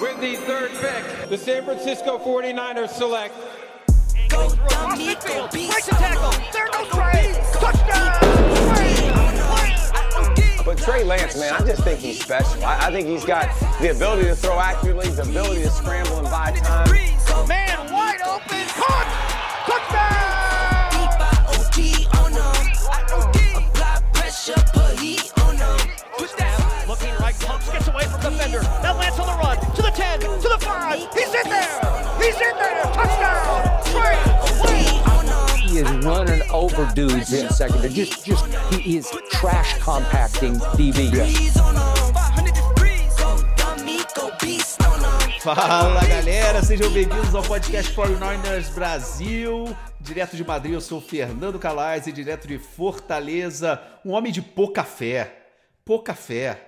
With the third pick, the San Francisco 49ers select. Go dummy, go. Break the tackle. There goes Trey. Touchdown. But Trey Lance, man, I just think he's special. I, I think he's got the ability to throw accurately, the ability to scramble and buy time. Man wide open. Caught. Touchdown. Deep I OD on 'em. Apply pressure, put heat on 'em. Push that Looking right, pumps, gets away from defender. Now Lance on the run. 10, to the 5. He's in there. He's in there. Touchdown. 'em. He is running over dudes in secondary. Just, just he is trash compacting DB. Breeze on 'em. 500 degrees. Go dummy, go beast on 'em. Fala galera, sejam bem-vindos ao podcast 49ers Brasil. Direto de Madrid, eu sou o Fernando Calais e direto de Fortaleza, um homem de pouca fé, pouca fé,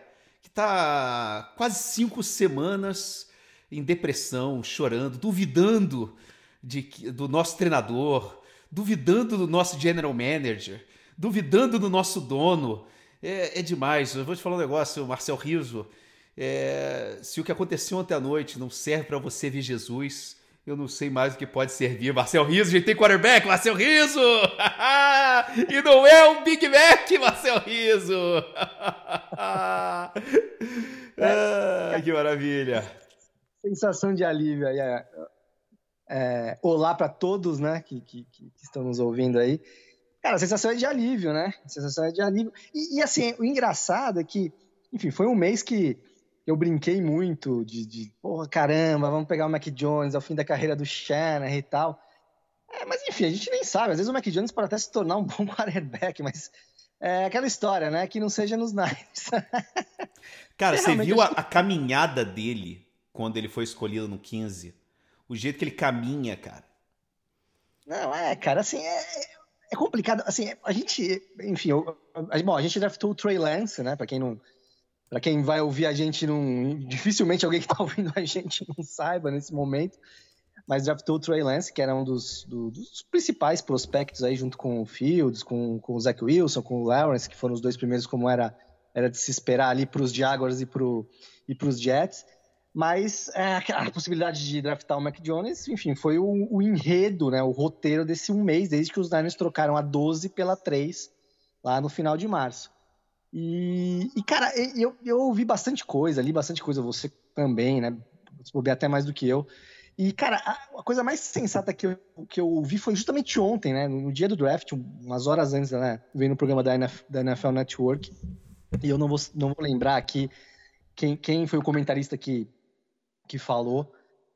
que tá quase cinco semanas em depressão, chorando, duvidando de, do nosso treinador, duvidando do nosso general manager, duvidando do nosso dono. É, é demais. Eu vou te falar um negócio, Marcel Riso. É, se o que aconteceu ontem à noite não serve para você ver Jesus, eu não sei mais o que pode servir. Marcel Riso, a gente tem quarterback, Marcel Riso! e não é um Big Mac, Marcel Riso! ah, que maravilha! Sensação de alívio aí. É, é, olá para todos, né, que, que, que estão nos ouvindo aí. Cara, a sensação é de alívio, né? A sensação é de alívio. E, e, assim, o engraçado é que, enfim, foi um mês que eu brinquei muito de, de porra, caramba, vamos pegar o Mac Jones ao fim da carreira do Shanahan e tal. É, mas enfim, a gente nem sabe. Às vezes o Mac Jones pode até se tornar um bom quarterback, mas é aquela história, né? Que não seja nos Niners. Cara, É, você viu a, a caminhada dele quando ele foi escolhido no 15? O jeito que ele caminha, cara. Não, é, cara, assim, é, é complicado. Assim, a gente, enfim, eu- a- bom, a gente draftou o Trey Lance, né? Pra quem não. Pra quem vai ouvir a gente, não, dificilmente alguém que tá ouvindo a gente não saiba nesse momento. Mas draftou o Trey Lance, que era um dos, do- dos principais prospectos aí, junto com o Fields, com, com o Zach Wilson, com o Lawrence, que foram os dois primeiros, como era, era de se esperar ali pros Jaguars e, pro, e pros Jets. Mas é, a possibilidade de draftar o Mac Jones, enfim, foi o, o enredo, né, o roteiro desse um mês, desde que os Niners trocaram a 12 pela 3, lá no final de março. E, e, cara, eu, eu ouvi bastante coisa, li bastante coisa, você também, né? Bobear até mais do que eu. E, cara, a, a coisa mais sensata que eu, que eu ouvi foi justamente ontem, né? No dia do draft, umas horas antes, né? Veio no programa da, NF, da NFL Network. E eu não vou, não vou lembrar aqui quem, quem foi o comentarista que, que falou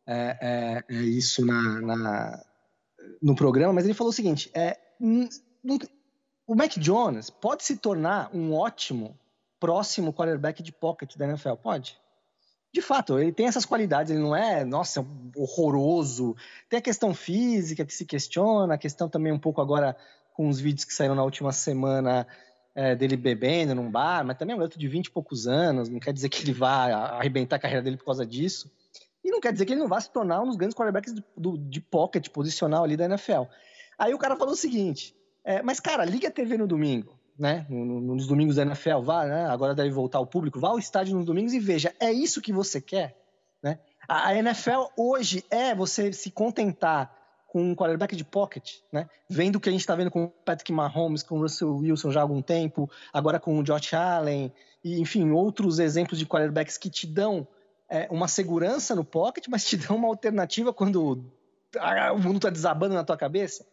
é, é, é isso na, na- no programa, mas ele falou o seguinte: é, o Mac Jones pode se tornar um ótimo próximo quarterback de pocket da NFL? Pode. De fato, ele tem essas qualidades, ele não é, nossa, horroroso. Tem a questão física que se questiona, a questão também um pouco agora com os vídeos que saíram na última semana é, dele bebendo num bar, mas também é um garoto de 20 e poucos anos, não quer dizer que ele vá arrebentar a carreira dele por causa disso. E não quer dizer que ele não vá se tornar um dos grandes quarterbacks do, de pocket posicional ali da NFL. Aí o cara falou o seguinte: é, mas cara, liga a TV no domingo, né? No- no- nos domingos da NFL, vá, né? Agora deve voltar ao público, vá ao estádio nos domingos e veja, é isso que você quer, né? A, a NFL hoje é você se contentar com um quarterback de pocket, né? Vendo o que a gente está vendo com o Patrick Mahomes, com o Russell Wilson já há algum tempo, agora com o Josh Allen, e enfim, outros exemplos de quarterbacks que te dão é, uma segurança no pocket, mas te dão uma alternativa quando ah, o mundo tá desabando na tua cabeça.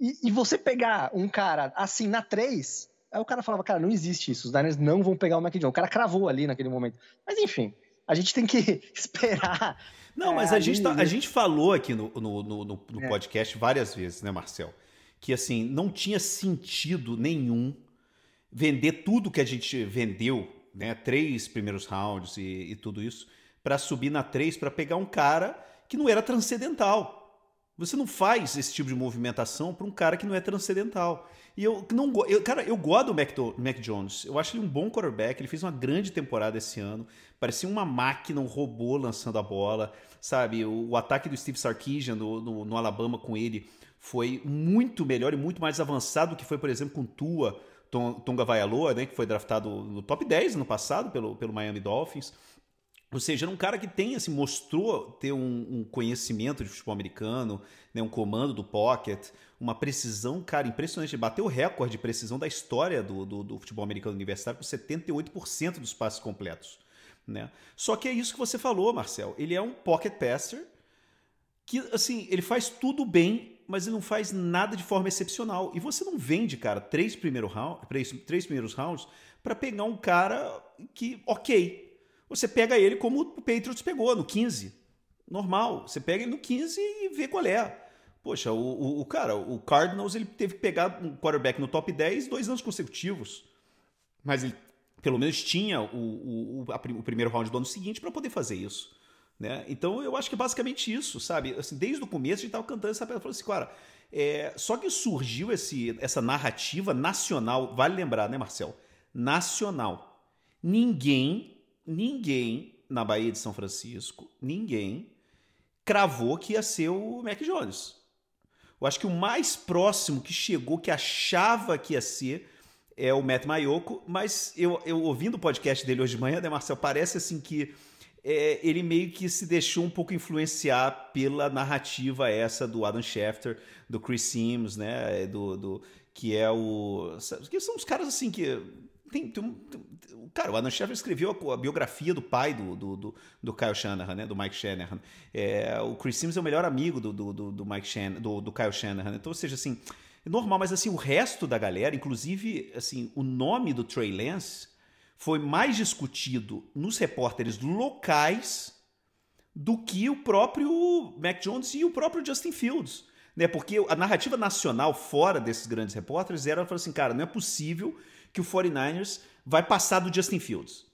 E, e você pegar um cara assim na 3, aí o cara falava, cara, não existe isso, os Niners não vão pegar o Mac Jones. O cara cravou ali naquele momento. Mas enfim, a gente tem que esperar. Não, mas É, a, gente tá- a gente falou aqui no, no, no, no- no É. podcast várias vezes, né, Marcel? Que assim, não tinha sentido nenhum vender tudo que a gente vendeu, né? Três primeiros rounds e, e tudo isso, para subir na três para pegar um cara que não era transcendental. Você não faz esse tipo de movimentação para um cara que não é transcendental. E eu não eu, cara, eu gosto do Mac, Do- Mac Jones. Eu acho ele um bom quarterback. Ele fez uma grande temporada esse ano. Parecia uma máquina, um robô lançando a bola. Sabe, o, o ataque do Steve Sarkisian no, no, no Alabama com ele foi muito melhor e muito mais avançado do que foi, por exemplo, com Tua Ton- Tonga Vaialoa, né, que foi draftado no top 10 no passado pelo, pelo Miami Dolphins. Ou seja, era um cara que tem, assim, mostrou ter um, um conhecimento de futebol americano, né, um comando do pocket, uma precisão, cara, impressionante. Ele bateu o recorde de precisão da história do, do, do futebol americano universitário com 78% dos passes completos. Né? Só que é isso que você falou, Marcel. Ele é um pocket passer que, assim, ele faz tudo bem, mas ele não faz nada de forma excepcional. E você não vende, cara, três, primeiro round, três, três primeiros rounds para pegar um cara que, ok, você pega ele como o Patriots pegou, no 15. Normal. Você pega ele no 15 e vê qual é. Poxa, o, o, o, cara, o Cardinals ele teve que pegar um quarterback no top 10 dois anos consecutivos. Mas ele pelo menos tinha o, o, a, o primeiro round do ano seguinte para poder fazer isso. Né? Então eu acho que é basicamente isso, sabe? Assim, desde o começo a gente estava cantando essa pedra. Falou assim, cara, é, só que surgiu esse, essa narrativa nacional, vale lembrar, né, Marcel? Nacional. Ninguém ninguém na Bahia de São Francisco, ninguém cravou que ia ser o Mac Jones. Eu acho que o mais próximo que chegou, que achava que ia ser, é o Matt Mayoko, mas eu, eu ouvindo o podcast dele hoje de manhã, né, Marcel, parece assim que é, ele meio que se deixou um pouco influenciar pela narrativa essa do Adam Schefter, do Chris Sims, né, do, do que é o que são os caras assim que tem, tem, tem, cara, o Adam Schefter escreveu a, a, biografia do pai do, do, do, do Kyle Shanahan, né? Do Mike Shanahan. É, o Chris Sims é o melhor amigo do, do, do, do Mike Shanahan, do, do Kyle Shanahan. Então, ou seja, assim, é normal, mas assim, o resto da galera, inclusive, assim, o nome do Trey Lance foi mais discutido nos repórteres locais do que o próprio Mac Jones e o próprio Justin Fields. Né? Porque a narrativa nacional fora desses grandes repórteres era assim, cara, não é possível que o 49ers vai passar do Justin Fields.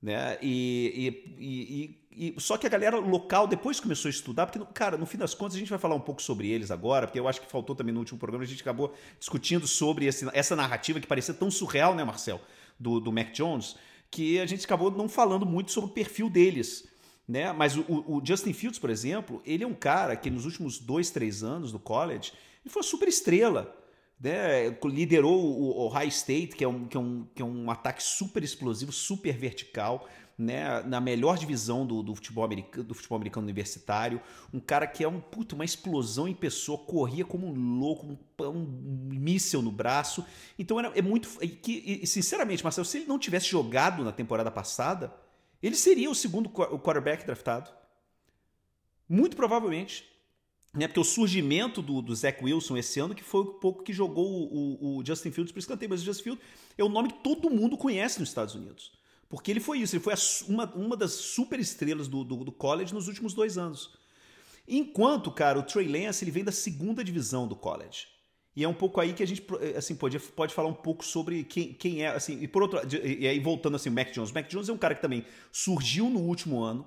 Né? E, e, e, e, só que a galera local depois começou a estudar, porque, cara, no fim das contas a gente vai falar um pouco sobre eles agora, porque eu acho que faltou também no último programa, a gente acabou discutindo sobre esse, essa narrativa que parecia tão surreal, né, Marcel, do, do Mac Jones, que a gente acabou não falando muito sobre o perfil deles. Né? Mas o, o Justin Fields, por exemplo, ele é um cara que nos últimos dois, três anos do college, ele foi uma super estrela né, liderou o Ohio State, que é, um, que, é um, que é um ataque super explosivo, super vertical, né, na melhor divisão do, do, futebol americano, do futebol americano universitário. Um cara que é um puto, uma explosão em pessoa, corria como um louco, um, um míssel no braço. Então era, é muito. Que, e, sinceramente, Marcelo, se ele não tivesse jogado na temporada passada, ele seria o segundo quarterback draftado. Muito provavelmente né, porque o surgimento do, do Zach Wilson esse ano que foi o pouco que jogou o, o, Justin Fields para escanteio, mas o Justin Fields é o nome que todo mundo conhece nos Estados Unidos. Porque ele foi isso, ele foi a, uma, uma das super estrelas do, do, do, college nos últimos dois anos. Enquanto, cara, o Trey Lance ele vem da segunda divisão do college. E é um pouco aí que a gente assim, pode, pode falar um pouco sobre quem, quem é. Assim, e por outro e aí voltando assim, o Mac Jones. O Mac Jones é um cara que também surgiu no último ano.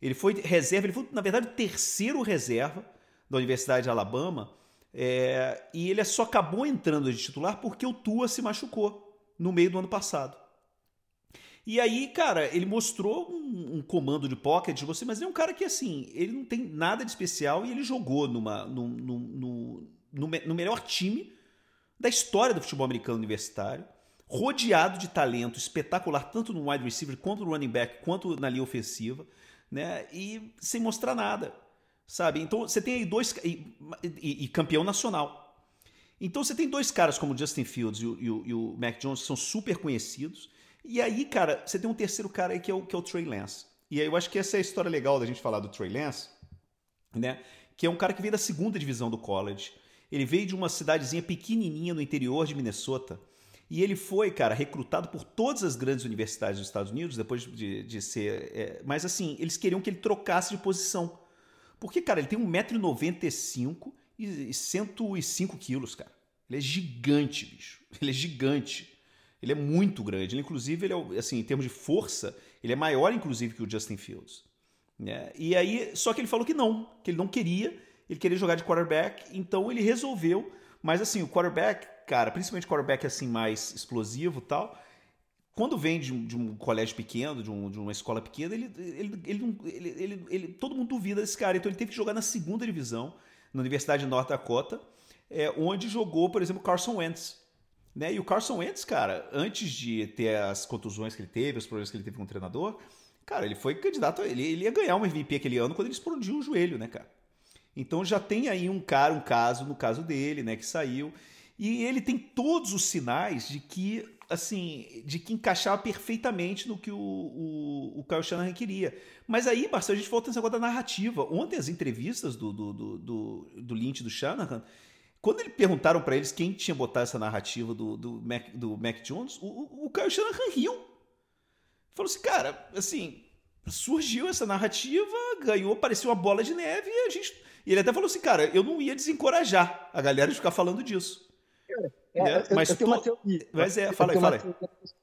Ele foi reserva, ele foi, na verdade, o terceiro reserva da Universidade de Alabama, é, e ele só acabou entrando de titular porque o Tua se machucou no meio do ano passado. E aí, cara, ele mostrou um, um comando de pocket de você, mas ele é um cara que, assim, ele não tem nada de especial e ele jogou numa, no, no, no, no melhor time da história do futebol americano universitário, rodeado de talento espetacular, tanto no wide receiver, quanto no running back, quanto na linha ofensiva, né? E sem mostrar nada sabe? Então você tem aí dois. E, e, e, campeão nacional. Então você tem dois caras como o Justin Fields e o, e, o, e o, Mac Jones que são super conhecidos. E aí, cara, você tem um terceiro cara aí que é o, que é o Trey Lance. E aí eu acho que essa é a história legal da gente falar do Trey Lance, né? Que é um cara que veio da segunda divisão do college. Ele veio de uma cidadezinha pequenininha no interior de Minnesota. E ele foi, cara, recrutado por todas as grandes universidades dos Estados Unidos, depois de, de ser. É, mas assim, eles queriam que ele trocasse de posição. Porque, cara, ele tem 1,95m e 105 quilos, cara. Ele é gigante, bicho. Ele é gigante. Ele é muito grande. Ele, inclusive, ele é, assim, em termos de força, ele é maior, inclusive, que o Justin Fields. Né? E aí, só que ele falou que não, que ele não queria, ele queria jogar de quarterback, então ele resolveu. Mas assim, o quarterback, cara, principalmente quarterback assim mais explosivo tal, quando vem de um, de um colégio pequeno, de, um, de, uma escola pequena, ele, ele, ele, ele, todo mundo duvida desse cara. Então ele teve que jogar na segunda divisão, na Universidade de North Dakota, é, onde jogou, por exemplo, Carson Wentz. Né? E o Carson Wentz, cara, antes de ter as contusões que ele teve, os problemas que ele teve com o treinador, Cara, ele foi candidato, ele, ele ia ganhar um MVP aquele ano quando ele explodiu o joelho, né, cara? Então já tem aí um cara, um caso, no caso dele, né, que saiu. E ele tem todos os sinais de que, assim, de que encaixava perfeitamente no que o, o, o Kyle Shanahan queria. Mas aí, Marcelo, a gente volta nesse negócio da narrativa. Ontem, as entrevistas do, do, do, do, do Lynch do Shanahan, quando eles perguntaram para eles quem tinha botado essa narrativa do, do, Mac, do Mac Jones, o, o, Kyle Shanahan riu. Falou assim, cara, assim, surgiu essa narrativa, ganhou, parecia uma bola de neve e a gente e ele até falou assim, cara, eu não ia desencorajar a galera de ficar falando disso. É, né? eu, Mas eu tenho uma teoria. Mas é, fala aí, fala aí.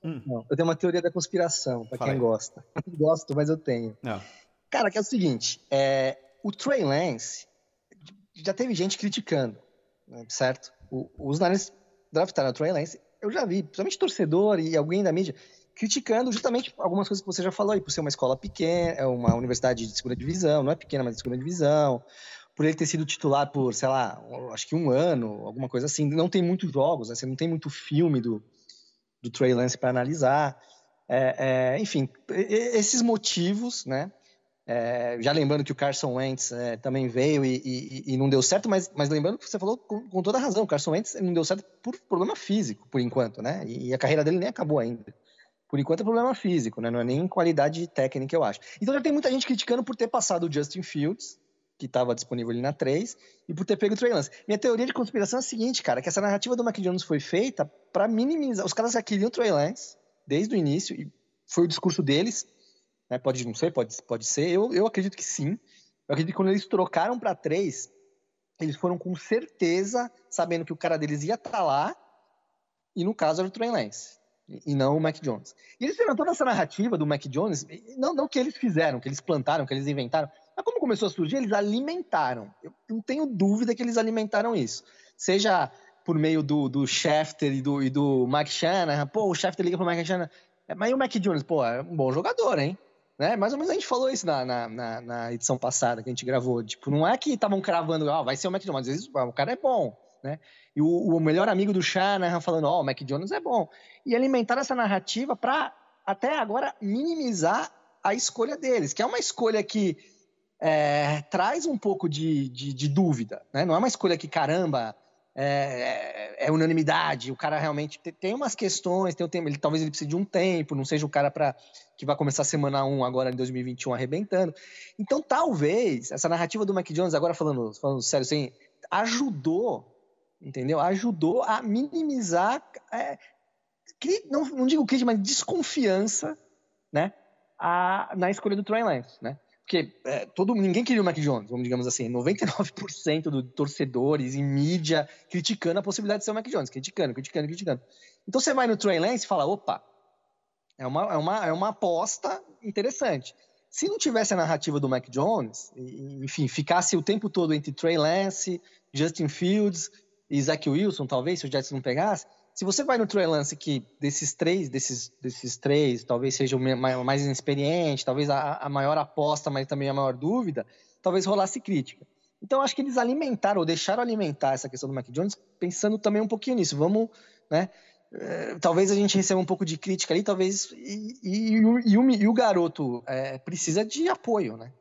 Hum. Eu tenho uma teoria da conspiração, Fala quem aí. gosta. Não gosto, mas eu tenho. Não. Cara, que é o seguinte, é, o Trey Lance, já teve gente criticando, né, certo? O- os Niners draftaram o Trey Lance, eu já vi, principalmente torcedor e alguém da mídia, criticando justamente algumas coisas que você já falou aí, por ser uma escola pequena, é uma universidade de segunda divisão, não é pequena, mas de segunda divisão, por ele ter sido titular por, sei lá, acho que um ano, alguma coisa assim, não tem muitos jogos, né, você não tem muito filme do, do Trey Lance para analisar, É, é, enfim, esses motivos, né, é, já lembrando que o Carson Wentz é, também veio e, e- e não deu certo, mas, mas lembrando que você falou com, com toda razão, o Carson Wentz não deu certo por problema físico, por enquanto, né? E, a carreira dele nem acabou ainda. Por enquanto é problema físico, né? Não é nem qualidade técnica, eu acho. Então já tem muita gente criticando por ter passado o Justin Fields, que estava disponível ali na 3, e por ter pego o Trey Lance. Minha teoria de conspiração é a seguinte, cara, que essa narrativa do Mac Jones foi feita para minimizar. Os caras já queriam o Trey Lance desde o início, e foi o discurso deles, né? Pode não ser, pode, pode ser. Eu, eu acredito que sim. Eu acredito que quando eles trocaram para três, eles foram com certeza sabendo que o cara deles ia estar lá, e no caso era o Trey Lance, e não o Mac Jones. E eles fizeram toda essa narrativa do Mac Jones, não, não que eles fizeram, que eles plantaram, que eles inventaram, mas como começou a surgir, eles alimentaram. Eu não tenho dúvida que eles alimentaram isso. Seja por meio do, do e do, e do Mike Shanahan, pô, o Schefter liga pro Mike Shanahan, "É, mas e o Mac Jones? Pô, é um bom jogador, hein? Né? Mais ou menos a gente falou isso na, na, na- na edição passada que a gente gravou. Tipo, não é que estavam cravando, ah, vai ser o Mac Jones, às vezes o cara é bom, né? E o, o melhor amigo do Shanahan falando, ó, o Mac Jones é bom. E alimentar essa narrativa para até agora minimizar a escolha deles, que é uma escolha que é, traz um pouco de, de, de dúvida, né? Não é uma escolha que, caramba, é, é unanimidade, o cara realmente tem, tem umas questões, tem o tempo, ele, talvez ele precise de um tempo, não seja o cara para que vai começar a semana 1 agora em 2021 arrebentando. Então, talvez essa narrativa do Mac Jones, agora falando, falando sério, assim, ajudou, entendeu? Ajudou a minimizar, é, não, não digo crítica, mas desconfiança, né? A, na escolha do Trey Lance, né? Porque é, todo, ninguém queria o Mac Jones, vamos digamos assim, 99% dos torcedores em mídia criticando a possibilidade de ser o Mac Jones, criticando, criticando, criticando. Então você vai no Trey Lance e fala, opa, é uma, é uma, é uma aposta interessante. Se não tivesse a narrativa do Mac Jones, e- enfim, ficasse o tempo todo entre Trey Lance, Justin Fields e Zach Wilson, talvez, se o Jets não pegasse, se você vai no Trey Lance que desses três, desses, desses três, talvez seja o mais inexperiente, talvez a, a maior aposta, mas também a maior dúvida, talvez rolasse crítica. Então, acho que eles alimentaram, ou deixaram alimentar essa questão do Mac Jones, pensando também um pouquinho nisso. Vamos, né? eh, talvez a gente receba um pouco de crítica ali, talvez. E, e- e o, e o- garoto eh, precisa de apoio, né?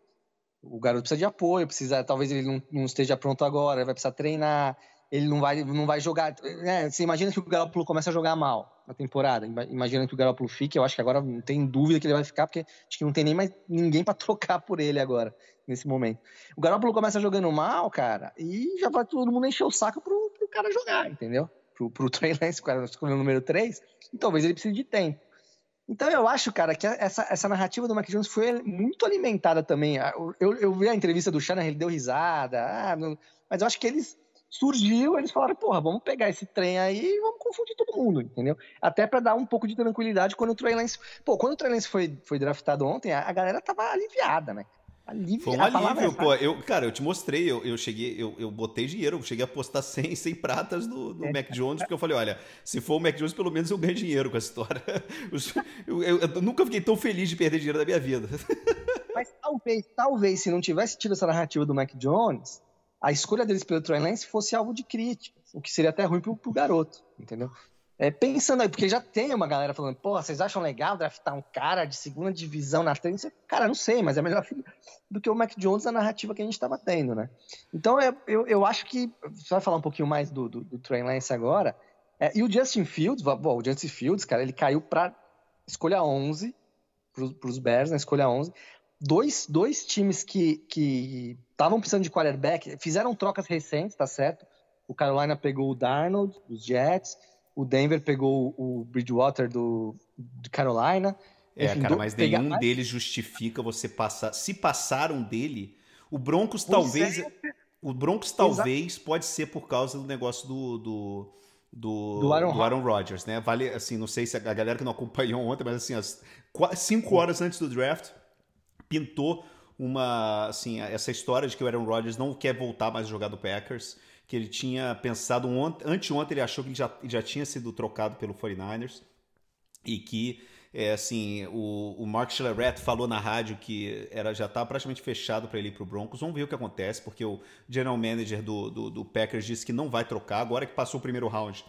O garoto precisa de apoio, precisa. Talvez ele não, não esteja pronto agora, vai precisar treinar, ele não vai, não vai jogar. né? Você imagina que o Garoppolo começa a jogar mal na temporada. ima- Imagina que o Garoppolo fique, eu acho que agora não tem dúvida que ele vai ficar, porque acho que não tem nem mais ninguém para trocar por ele agora, nesse momento. O Garoppolo começa jogando mal, cara, e já vai todo mundo encher o saco pro, pro cara jogar, entendeu? Pro, pro Trey Lance, o cara escolheu o número 3, e talvez ele precise de tempo. Então eu acho, cara, que essa, essa narrativa do Mac Jones foi muito alimentada também. Eu, eu vi a entrevista do Shannon, ele deu risada, ah, não- mas eu acho que eles surgiu, eles falaram, porra, vamos pegar esse trem aí e vamos confundir todo mundo, entendeu? Até pra dar um pouco de tranquilidade quando o Trey Lance... Pô, quando o Trey Lance foi, foi draftado ontem, a, a galera tava aliviada, né? Alivi... Foi um alívio, é pô. Eu, cara, eu te mostrei, eu, eu cheguei, eu, eu botei dinheiro, eu cheguei a apostar 100, 100 pratas do, do Mac Jones, porque eu falei, olha, se for o Mac Jones, pelo menos eu ganho dinheiro com essa história. Eu, eu- eu nunca fiquei tão feliz de perder dinheiro da minha vida. Mas talvez, talvez, se não tivesse tido essa narrativa do Mac Jones, a escolha deles pelo Trey Lance fosse alvo de críticas, o que seria até ruim pro, pro garoto, entendeu? É, pensando aí, porque já tem uma galera falando, pô, vocês acham legal draftar um cara de segunda divisão na frente? Cara, não sei, mas é melhor do que o Mac Jones na narrativa que a gente estava tendo, né? Então eu, eu, eu, acho que. Você vai falar um pouquinho mais do, do, do Trey Lance agora. É, e o Justin Fields, bom, o Justin Fields, cara, ele caiu para escolha 11 para os Bears, na escolha 11. Dois, dois times que estavam precisando de quarterback, fizeram trocas recentes, tá certo? O Carolina pegou o Darnold, dos Jets o Denver pegou o Bridgewater do, de Carolina. É, Enfim, cara, mas nenhum mais... deles justifica você passar. Se passaram dele, o Broncos pois talvez. É. O Broncos talvez Exato. pode ser por causa do negócio do. do... Do, do, Aaron, do Aaron Rodgers, né? Vale, assim, não sei se a galera que não acompanhou ontem, mas assim, as cinco horas antes do draft, pintou uma, assim, essa história de que o Aaron Rodgers não quer voltar mais a jogar do Packers que ele tinha pensado ontem, anteontem ele achou que ele já, já tinha sido trocado pelo 49ers e que é, assim o, o Mark Schlereth falou na rádio que era já estava praticamente fechado para ele ir para o Broncos. Vamos ver o que acontece, porque o general manager do, do, do, Packers disse que não vai trocar agora que passou o primeiro round.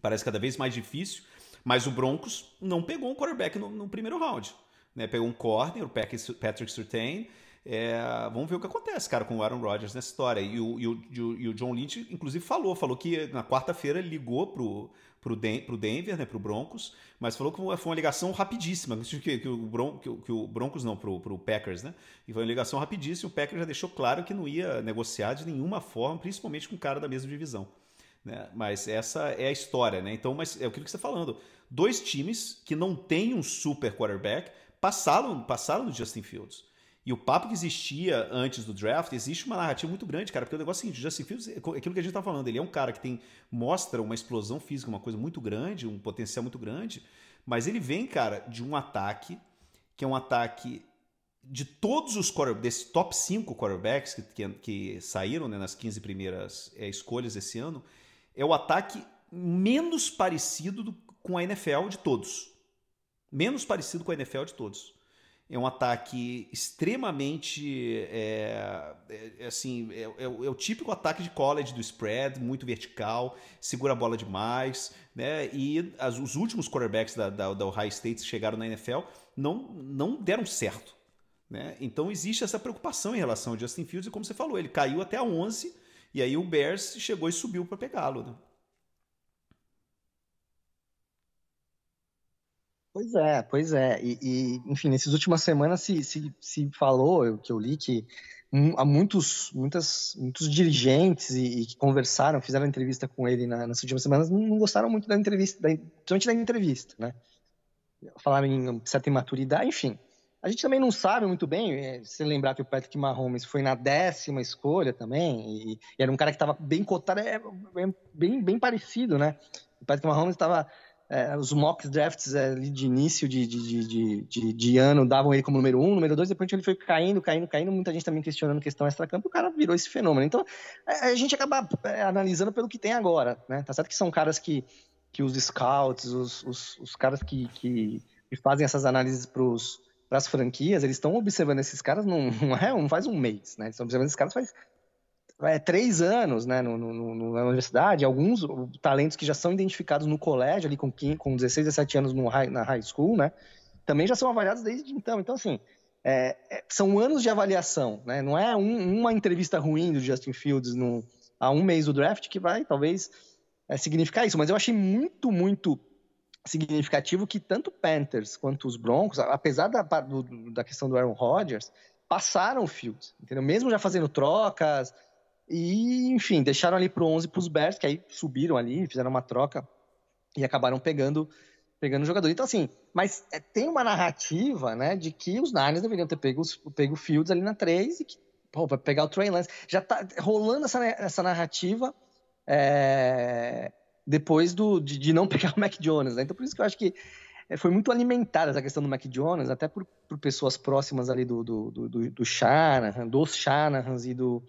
Parece cada vez mais difícil, mas o Broncos não pegou um quarterback no, no primeiro round. Né? Pegou um corner, o Patrick Surtain, é, vamos ver o que acontece, cara, com o Aaron Rodgers nessa história. E o, e o, e o John Lynch, inclusive, falou, falou que na quarta-feira ligou pro, pro, Den, pro Denver, né, pro Broncos, mas falou que foi uma ligação rapidíssima, que, que, o, Bron, que, que, o Broncos não, pro, pro Packers, né? E foi uma ligação rapidíssima, o Packers já deixou claro que não ia negociar de nenhuma forma, principalmente com um cara da mesma divisão. Né? Mas essa é a história, né? Então, mas é aquilo que você está falando. Dois times que não têm um super quarterback passaram, passaram do Justin Fields. E o papo que existia antes do draft, existe uma narrativa muito grande, cara, porque o negócio é o seguinte, o Justin Fields, é aquilo que a gente tá falando, ele é um cara que tem mostra uma explosão física, uma coisa muito grande, um potencial muito grande, mas ele vem, cara, de um ataque que é um ataque de todos os desse top 5 quarterbacks que, que, que saíram né, nas 15 primeiras é, escolhas esse ano, é o ataque menos parecido do, com a NFL de todos. Menos parecido com a NFL de todos. É um ataque extremamente é, é, é assim é, é, é, o típico ataque de college do spread muito vertical segura a bola demais né? E as, os últimos quarterbacks da, da, da Ohio State que chegaram na NFL não não deram certo né? Então existe essa preocupação em relação ao Justin Fields e como você falou ele caiu até a 11 e aí o Bears chegou e subiu para pegá-lo né? Pois é, pois é. E, e, enfim, nessas últimas semanas se, se, se falou, que eu li, que há muitos, muitas, muitos dirigentes e, e, que conversaram, fizeram entrevista com ele na, nas últimas semanas, não, não, gostaram muito da entrevista, da, principalmente da entrevista, né? Falaram em certa imaturidade, enfim. A gente também não sabe muito bem, é, se lembrar que o Patrick Mahomes foi na décima escolha também, e, e era um cara que estava bem cotado, é, é, bem, bem parecido, né? O Patrick Mahomes estava é, os mock drafts é, de início de, de, de, de, ano davam ele como número um, número dois, depois ele foi caindo, caindo, caindo, muita gente também questionando questão extra-campo, o cara virou esse fenômeno. Então, é, a gente acaba é, analisando pelo que tem agora, né? Tá certo que são caras que, que os scouts, os, os, os caras que, que, que, fazem essas análises para as franquias, eles estão observando esses caras não, não, é, não faz um mês, né? Eles estão observando esses caras faz é, três anos né, no, no, no, na universidade, alguns talentos que já são identificados no colégio, ali com, 15, com 16, 17 anos no high, na high school, né, também já são avaliados desde então. Então, assim, é, é, são anos de avaliação, né, não é um, uma entrevista ruim do Justin Fields no, há um mês do draft que vai, talvez, é, significar isso. Mas eu achei muito, muito significativo que tanto Panthers quanto os Broncos, apesar da, do, da questão do Aaron Rodgers, passaram o Fields, entendeu? Mesmo já fazendo trocas, e, enfim, deixaram ali pro 11 pros Bears, que aí subiram ali, fizeram uma troca e acabaram pegando pegando o jogador. Então, assim, mas é, tem uma narrativa, né, de que os Niners deveriam ter pego, pego o Fields ali na 3 e que, pô, vai pegar o Trey Lance. Já tá rolando essa, essa narrativa é, depois do, de, de, não pegar o Mac Jones, né? Então, por isso que eu acho que é, foi muito alimentada essa questão do Mac Jones, até por, por pessoas próximas ali do, do, do, do Shanahan, dos Shanahans e do,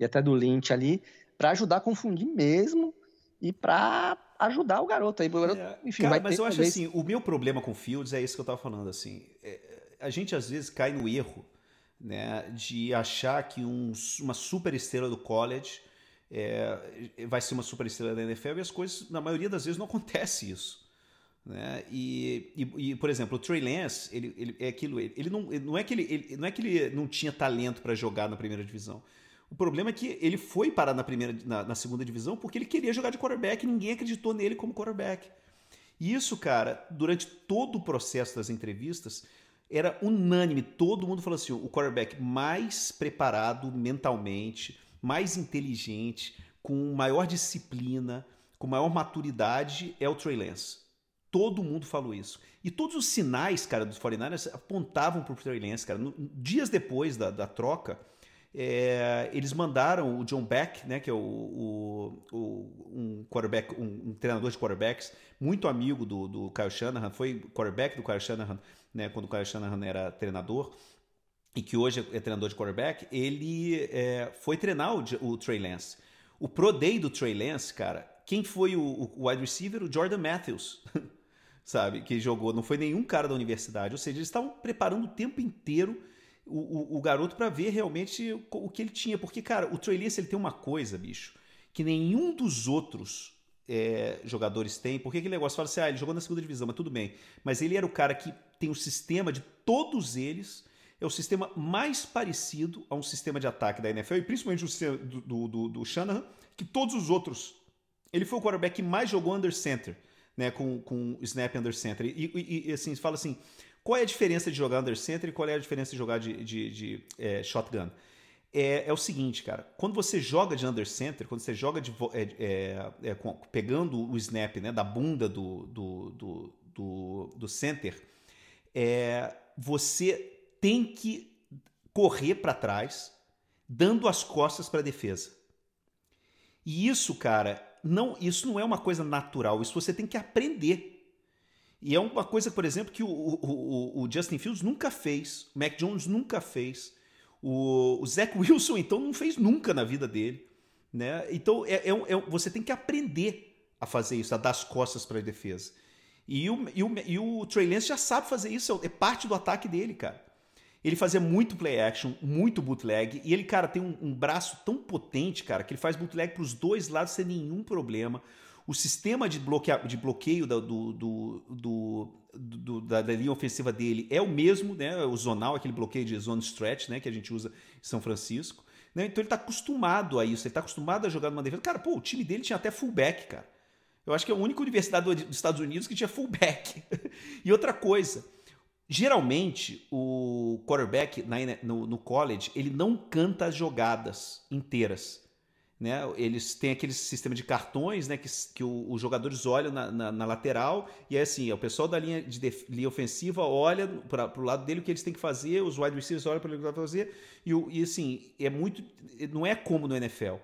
e até do Lynch ali, para ajudar a confundir mesmo e para ajudar o garoto aí. O garoto, é, enfim, cara, mas eu acho talvez... assim, o meu problema com Fields é isso que eu tava falando, assim, é, a gente às vezes cai no erro, né, de achar que um, uma super estrela do college é, vai ser uma superestrela da NFL e as coisas, na maioria das vezes, não acontece isso. Né? E, e, e, por exemplo, o Trey Lance, ele, ele é aquilo, ele, ele não, não é que ele, ele, não é que ele não tinha talento para jogar na primeira divisão. O problema é que ele foi parar na primeira, na, na, segunda divisão porque ele queria jogar de quarterback e ninguém acreditou nele como quarterback. E isso, cara, durante todo o processo das entrevistas, era unânime. Todo mundo falou assim: o quarterback mais preparado mentalmente, mais inteligente, com maior disciplina, com maior maturidade é o Trey Lance. Todo mundo falou isso. E todos os sinais, cara, dos 49ers apontavam para o Trey Lance, cara. No, dias depois da, da troca, é, eles mandaram o John Beck, né, que é o, o, o um quarterback, um, um, treinador de quarterbacks, muito amigo do, do Kyle Shanahan, foi quarterback do Kyle Shanahan, né, quando o Kyle Shanahan era treinador, e que hoje é treinador de quarterback, ele é, foi treinar o, o, Trey Lance. O Pro Day do Trey Lance, cara, quem foi o, o wide receiver? O Jordan Matthews. Sabe? Que jogou, não foi nenhum cara da universidade. Ou seja, eles estavam preparando o tempo inteiro o, o, o garoto para ver realmente o, o, que ele tinha. Porque, cara, o Trey Lance ele tem uma coisa, bicho, que nenhum dos outros é, jogadores tem. Porque aquele negócio fala assim, ah, ele jogou na segunda divisão, mas tudo bem. Mas ele era o cara que tem o sistema de todos eles é o sistema mais parecido a um sistema de ataque da NFL, e principalmente o do, do, do, do Shanahan, que todos os outros. Ele foi o quarterback que mais jogou under center, né, com, com snap under center. E, e, e assim, fala assim, qual é a diferença de jogar under center e qual é a diferença de jogar de, de, de é, shotgun? É, é, o seguinte, cara. Quando você joga de under center, quando você joga de, é, é, é pegando o snap né, da bunda do, do, do, do, do center, é, você tem que correr para trás, dando as costas para a defesa. E isso, cara, não, isso não é uma coisa natural. Isso você tem que aprender. E é uma coisa, por exemplo, que o, o, o Justin Fields nunca fez, o Mac Jones nunca fez, o, o Zach Wilson, então, não fez nunca na vida dele. Né? Então, é, é, é, você tem que aprender a fazer isso, a dar as costas para a defesa. E o, e, o, e o Trey Lance já sabe fazer isso, é parte do ataque dele, cara. Ele fazia muito play action, muito bootleg, e ele, cara, tem um, um braço tão potente, cara, que ele faz bootleg para os dois lados sem nenhum problema. O sistema de, bloqueio, de bloqueio do, do, do, do, da, da linha ofensiva dele é o mesmo, né? O zonal, aquele bloqueio de zone stretch, né? Que a gente usa em São Francisco. Né? Então ele está acostumado a isso, ele está acostumado a jogar numa defesa. Cara, pô, o time dele tinha até fullback, cara. Eu acho que é a única universidade dos Estados Unidos que tinha fullback. e outra coisa, Geralmente, o quarterback na, no, no, college, ele não canta as jogadas inteiras. Né? Eles têm aquele sistema de cartões né? que, que os jogadores olham na, na, na, lateral e é assim, o pessoal da linha, de def, linha ofensiva olha para o lado dele o que eles têm que fazer, os wide receivers olham para o que eles fazer e, e assim, é muito, não é como no NFL,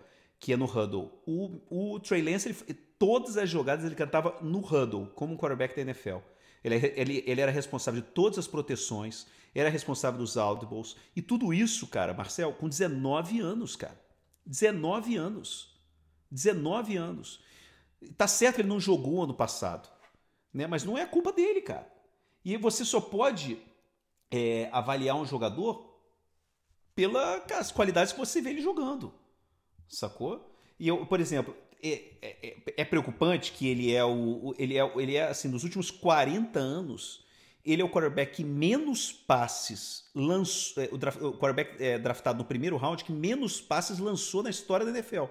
que é no huddle. O, o Trey Lance, ele, todas as jogadas ele cantava no huddle, como um quarterback da NFL. Ele, ele, ele era responsável de todas as proteções, era responsável dos audibles. E tudo isso, cara, Marcel, com 19 anos, cara. 19 anos. 19 anos. Tá certo ele não jogou ano passado, né? mas não é culpa dele, cara. E você só pode é, avaliar um jogador pelas qualidades que você vê ele jogando, sacou? E eu, por exemplo, é, é, é, preocupante que ele é o. Ele é, ele é assim, nos últimos 40 anos, ele é o quarterback que menos passes lançou. É, o, o quarterback é, draftado no primeiro round que menos passes lançou na história da NFL.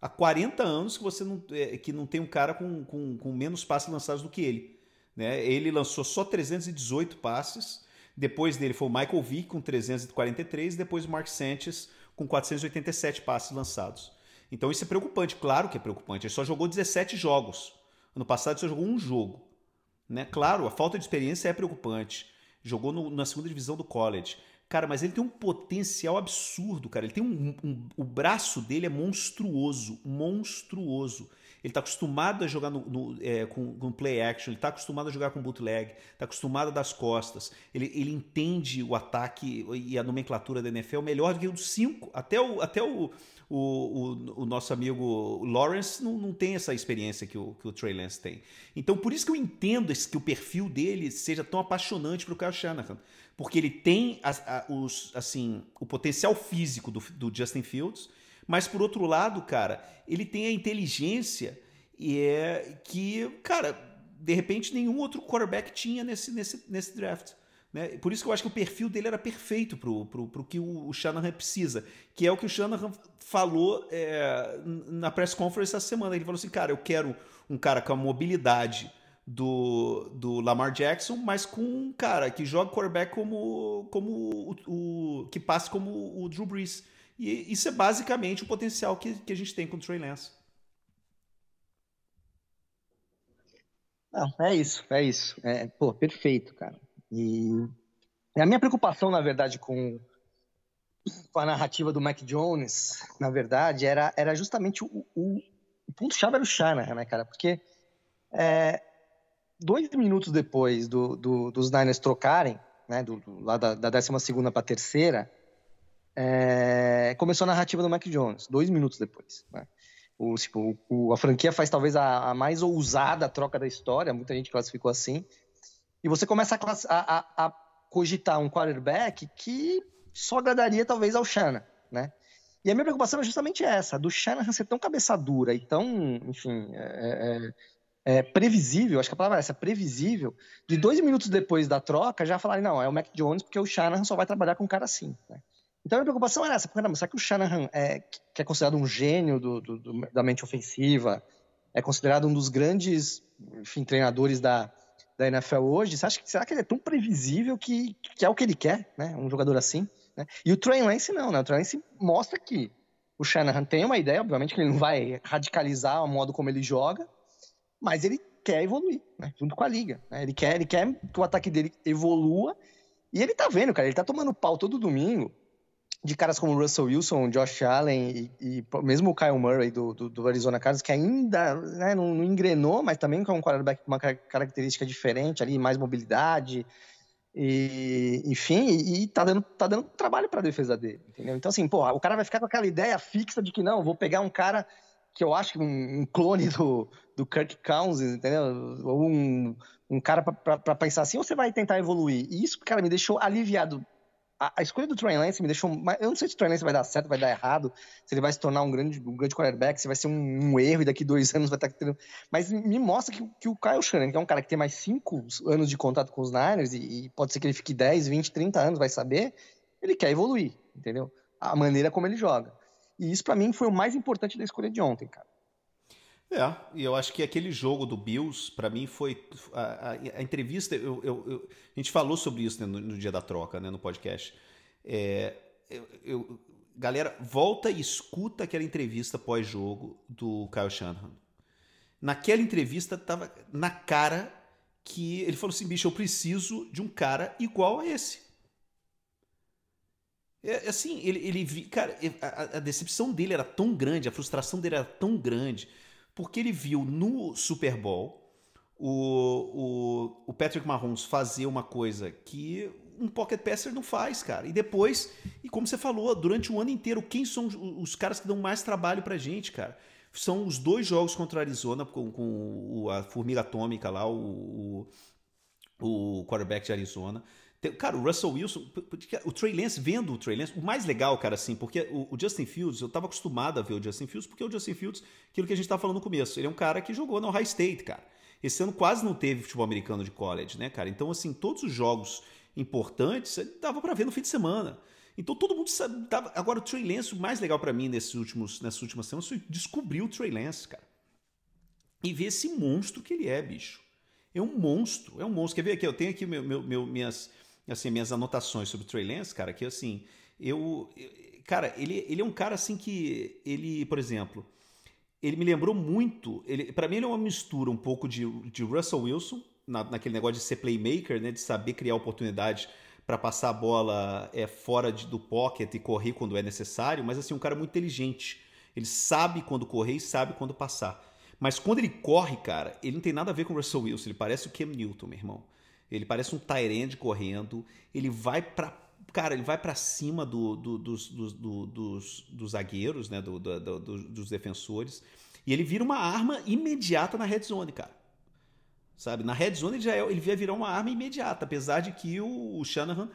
Há 40 anos que você não, é, que não tem um cara com, com, com menos passes lançados do que ele. Né? Ele lançou só 318 passes. Depois dele foi o Michael Vick com 343, depois o Mark Sanchez com 487 passes lançados. Então isso é preocupante, claro que é preocupante. Ele só jogou 17 jogos. Ano passado só jogou um jogo. Né? Claro, a falta de experiência é preocupante. Jogou no, na segunda divisão do college. Cara, mas ele tem um potencial absurdo, cara. Ele tem um, um o braço dele é monstruoso, monstruoso. Ele está acostumado a jogar no, no, é, com, com, play action, ele está acostumado a jogar com bootleg, está acostumado a dar as costas. Ele, ele entende o ataque e a nomenclatura da NFL melhor do que os cinco. Até o, até o, o, o, o, nosso amigo Lawrence não, não tem essa experiência que o, que o Trey Lance tem. Então, por isso que eu entendo esse, que o perfil dele seja tão apaixonante para o Kyle Shanahan. Porque ele tem a, a, os, assim, o potencial físico do, do Justin Fields, Mas por outro lado, cara, ele tem a inteligência e é que, cara, de repente nenhum outro quarterback tinha nesse, nesse, nesse draft. Né? Por isso que eu acho que o perfil dele era perfeito pro, pro que o, o Shanahan precisa, que é o que o Shanahan falou é, na press conference essa semana. Ele falou assim, cara, eu quero um cara com a mobilidade do, do Lamar Jackson, mas com um cara que joga quarterback como, como o, o que passe como o Drew Brees. E isso é basicamente o potencial que, que a gente tem com o Trey Lance. Não, é isso, é isso. É, pô, perfeito, cara. E a minha preocupação, na verdade, com, com a narrativa do Mac Jones, na verdade, era, era justamente o, o, o ponto-chave era o Shanahan, né, cara? Porque é, dois minutos depois do, do, dos Niners trocarem, né, do, do lá da, da 12 para a terceira, é, começou a narrativa do Mac Jones, dois minutos depois. Né? O, tipo, o, a franquia faz talvez a, a, mais ousada troca da história, muita gente classificou assim, e você começa a, a, a cogitar um quarterback que só agradaria talvez ao Shannon, né? E a minha preocupação é justamente essa, do Shanahan ser tão cabeça dura e tão, enfim, é, é, é, previsível, acho que a palavra é essa, previsível, de dois minutos depois da troca já falarem, não, é o Mac Jones porque o Shanahan só vai trabalhar com um cara assim, né? Então a minha preocupação era essa, porque, será que o Shanahan, é, que é considerado um gênio do, do, do, da mente ofensiva, é considerado um dos grandes enfim, treinadores da, da NFL hoje, você acha que, será que ele é tão previsível que, que é o que ele quer, né? Um jogador assim? Né? E o Trey Lance não, né? O Trey Lance mostra que o Shanahan tem uma ideia, obviamente que ele não vai radicalizar o modo como ele joga, mas ele quer evoluir, né? Junto com a liga. Né? Ele, quer, ele quer que o ataque dele evolua e ele tá vendo, cara, ele tá tomando pau todo domingo de caras como Russell Wilson, Josh Allen e, e mesmo o Kyle Murray do, do, do Arizona Cardinals, que ainda né, não, não, engrenou, mas também com um quarterback com uma característica diferente ali, mais mobilidade, e, enfim, e, e tá dando, tá dando trabalho para a defesa dele, entendeu? Então, assim, porra, o cara vai ficar com aquela ideia fixa de que não, vou pegar um cara que eu acho um, um clone do, do Kirk Cousins, entendeu? Ou um, um cara para pensar assim, ou você vai tentar evoluir. E isso, cara, me deixou aliviado a, a, escolha do Trey Lance me deixou. Eu não sei se o Trey Lance vai dar certo, vai dar errado, se ele vai se tornar um grande, um grande quarterback, se vai ser um, um erro e daqui dois anos vai estar tendo. Mas me mostra que, que o Kyle Shannon, que é um cara que tem mais cinco anos de contato com os Niners, e, e pode ser que ele fique 10, 20, 30 anos, vai saber, ele quer evoluir, entendeu? A maneira como ele joga. E isso para mim foi o mais importante da escolha de ontem, cara. É, e eu acho que aquele jogo do Bills, para mim, foi. A, a, a entrevista, eu, eu, eu, a gente falou sobre isso né, no, no, dia da troca, né, no podcast. É, eu, galera, volta e escuta aquela entrevista pós-jogo do Kyle Shanahan. Naquela entrevista, tava na cara que ele falou assim: bicho, eu preciso de um cara igual a esse. É, assim, ele, ele cara, a, a decepção dele era tão grande, a frustração dele era tão grande porque ele viu no Super Bowl o, o, o Patrick Mahomes fazer uma coisa que um pocket passer não faz, cara. E depois, e como você falou, durante o ano inteiro, quem são os caras que dão mais trabalho pra gente, cara? São os dois jogos contra a Arizona, com, com a formiga atômica lá, o, o, o quarterback de Arizona. Cara, o Russell Wilson, o Trey Lance, vendo o Trey Lance, o mais legal, cara, assim, porque o, Justin Fields, eu tava acostumado a ver o Justin Fields, porque o Justin Fields, aquilo que a gente tava falando no começo, ele é um cara que jogou no High State, cara. Esse ano quase não teve futebol americano de college, né, cara? Então, assim, todos os jogos importantes, dava para ver no fim de semana. Então todo mundo sabe. Tava... Agora, o Trey Lance, o mais legal para mim nesses últimos, nessas últimas semanas foi descobrir o Trey Lance, cara. E ver esse monstro que ele é, bicho. É um monstro, é um monstro. Quer ver aqui? Eu tenho aqui meu, meu, meu minhas assim, minhas anotações sobre o Trey Lance, cara, que assim, eu, cara, ele, ele é um cara assim que ele, por exemplo, ele me lembrou muito, ele, para mim ele é uma mistura um pouco de, de Russell Wilson, na, naquele negócio de ser playmaker, né, de saber criar oportunidades para passar a bola é, fora de, do pocket e correr quando é necessário, mas assim, um cara muito inteligente. Ele sabe quando correr e sabe quando passar. Mas quando ele corre, cara, ele não tem nada a ver com o Russell Wilson, ele parece o Cam Newton, meu irmão. Ele parece um Tyrande correndo. Ele vai para Cara, ele vai para cima do, do, dos, do, dos, dos, zagueiros, né? Do, dos defensores. E ele vira uma arma imediata na red zone, cara. Sabe? Na red zone ele já é, ele vai virar uma arma imediata, apesar de que o, o Shanahan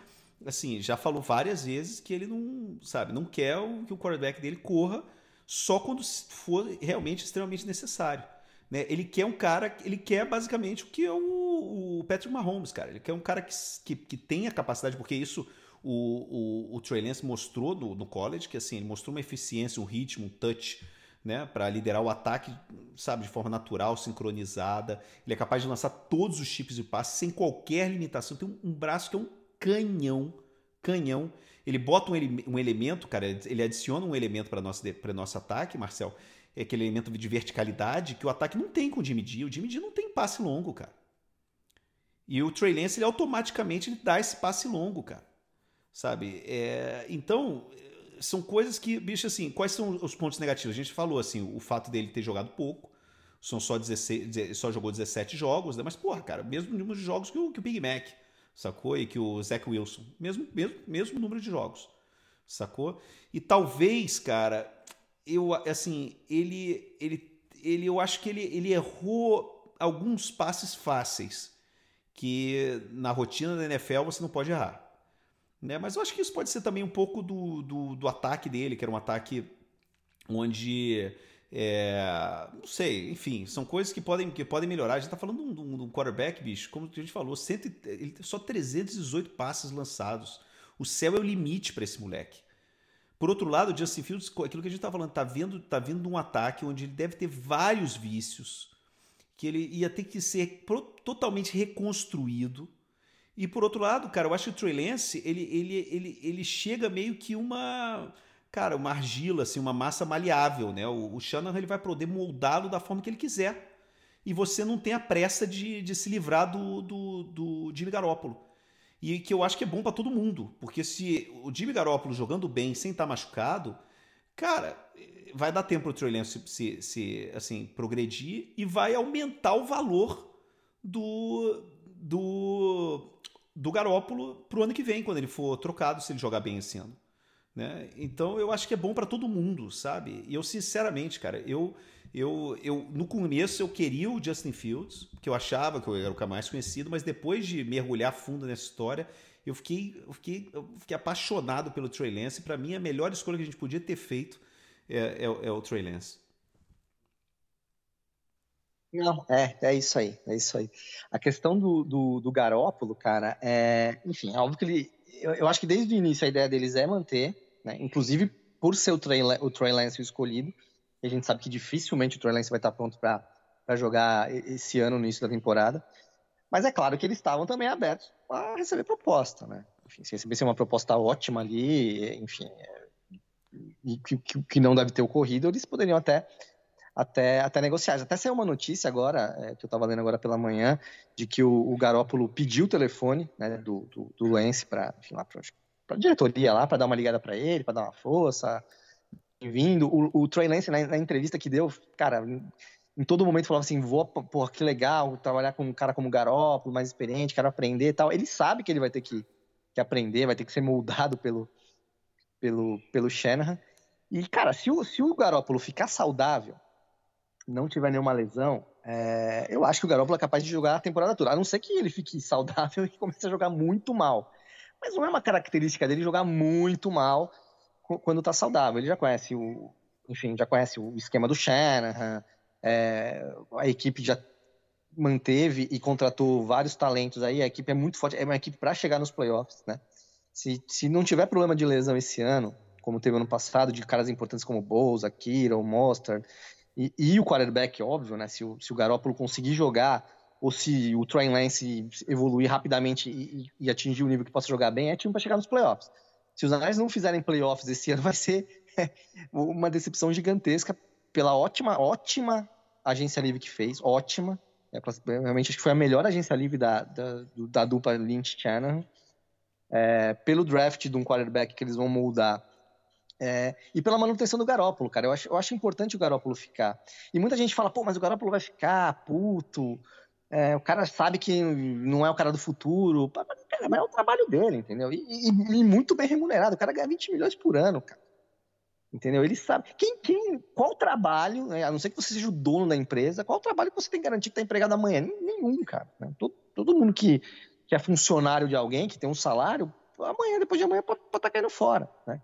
assim, já falou várias vezes que ele não, sabe, não quer o, que o quarterback dele corra só quando for realmente extremamente necessário. Né? Ele quer um cara, ele quer basicamente o que é o, o Patrick Mahomes, cara. Ele quer um cara que, que, que tenha capacidade, porque isso o, o, o Trey Lance mostrou no, no college, que assim, ele mostrou uma eficiência, um ritmo, um touch, né, para liderar o ataque, sabe, de forma natural, sincronizada. Ele é capaz de lançar todos os chips de passe sem qualquer limitação. Tem um, um braço que é um canhão, canhão. Ele bota um, um elemento, cara, ele adiciona um elemento para nosso para nosso ataque, Marcel, aquele elemento de verticalidade que o ataque não tem com o Jimmy D. O Jimmy D não tem passe longo, cara. E o Trey Lance, ele automaticamente ele dá esse passe longo, cara. Sabe? É, então, são coisas que, bicho, assim, quais são os pontos negativos? A gente falou, assim, o fato dele ter jogado pouco, são só 16, só jogou 17 jogos, né? Mas, porra, cara, mesmo número de jogos que o, que o Big Mac, sacou? E que o Zach Wilson, mesmo, mesmo, mesmo número de jogos, sacou? E talvez, cara, eu, assim, ele, ele, ele eu acho que ele, ele errou alguns passes fáceis que na rotina da NFL você não pode errar. Né? Mas eu acho que isso pode ser também um pouco do, do, do ataque dele, que era um ataque onde. É, não sei, enfim, são coisas que podem, que podem melhorar. A gente tá falando de um, de um quarterback, bicho, como a gente falou, cento, ele só 318 passes lançados. O céu é o limite para esse moleque. Por outro lado, o Justin Fields, aquilo que a gente tá falando, tá vendo, tá vindo um ataque onde ele deve ter vários vícios, que ele ia ter que ser totalmente reconstruído e por outro lado, cara, eu acho que o Trey Lance, ele, ele, ele, ele chega meio que uma, cara, uma argila, assim, uma massa maleável, né? O, o ele vai poder moldá-lo da forma que ele quiser. E você não tem a pressa de, de se livrar do, do, do Jimmy Garoppolo. E que eu acho que é bom para todo mundo. Porque se o Jimmy Garoppolo jogando bem, sem estar tá machucado, cara, vai dar tempo pro Trey Lance se, se, se assim, progredir e vai aumentar o valor do, do do Garópolo pro ano que vem, quando ele for trocado, se ele jogar bem esse ano. Né? Então eu acho que é bom para todo mundo, sabe? E eu, sinceramente, cara, eu, eu, eu no começo eu queria o Justin Fields, porque eu achava que eu era o cara mais conhecido, mas depois de mergulhar fundo nessa história, eu fiquei, eu fiquei, eu fiquei apaixonado pelo Trey Lance. Para mim, a melhor escolha que a gente podia ter feito é, é, é o Trey Lance. Não, é, é isso aí, é isso aí. A questão do, do, do Garópolo, cara, é, enfim, é óbvio que ele, eu, eu, acho que desde o início a ideia deles é manter, né, inclusive por ser o Trey, o Trey Lance o escolhido, a gente sabe que dificilmente o Trey Lance vai estar pronto para jogar esse ano no início da temporada, mas é claro que eles estavam também abertos a receber proposta, né, enfim, se recebesse uma proposta ótima ali, enfim, é, e que, que não deve ter ocorrido, eles poderiam até até, até negociar. Até saiu uma notícia agora, é, que eu estava lendo agora pela manhã, de que o, o Garópolo pediu o telefone né, do, do, do Lance para a diretoria lá, para dar uma ligada para ele, para dar uma força. Bem-vindo. O, o Troy Lance, na, na, entrevista que deu, cara, em, todo momento falava assim: vou, pô, que legal trabalhar com um cara como o Garópolo, mais experiente, quero aprender e tal. Ele sabe que ele vai ter que, que aprender, vai ter que ser moldado pelo, pelo, pelo Shanahan. E, cara, se o, se o Garópolo ficar saudável, não tiver nenhuma lesão, é, eu acho que o Garoppolo é capaz de jogar a temporada toda. A não ser que ele fique saudável e comece a jogar muito mal. Mas não é uma característica dele jogar muito mal quando está saudável. Ele já conhece o, enfim, já conhece o esquema do Shanahan. É, a equipe já manteve e contratou vários talentos aí. A equipe é muito forte. É uma equipe para chegar nos playoffs, né? Se, se não tiver problema de lesão esse ano, como teve ano passado, de caras importantes como Bolsa, Kira, Mostert, e, e o quarterback, óbvio, né? Se o, se o Garoppolo conseguir jogar, ou se o Trey Lance evoluir rapidamente e, e, atingir o nível que possa jogar bem, é time para chegar nos playoffs. Se os Niners não fizerem playoffs esse ano, vai ser uma decepção gigantesca pela ótima, ótima agência livre que fez, ótima. É, realmente acho que foi a melhor agência livre da, da, da dupla Lynch Channel. É, pelo draft de um quarterback que eles vão moldar é, e pela manutenção do Garópolo, cara. Eu acho, eu acho importante o Garópolo ficar. E muita gente fala, pô, mas o Garópolo vai ficar, puto. É, o cara sabe que não é o cara do futuro. Mas é o trabalho dele, entendeu? E, e, e, muito bem remunerado. O cara ganha 20 milhões por ano, cara. Entendeu? Ele sabe. Quem, quem, qual trabalho, né, a não ser que você seja o dono da empresa, qual trabalho que você tem que garantir que está empregado amanhã? Nenhum, cara. Né? Todo, todo mundo que, que é funcionário de alguém, que tem um salário, amanhã, depois de amanhã, pode estar tá caindo fora, né?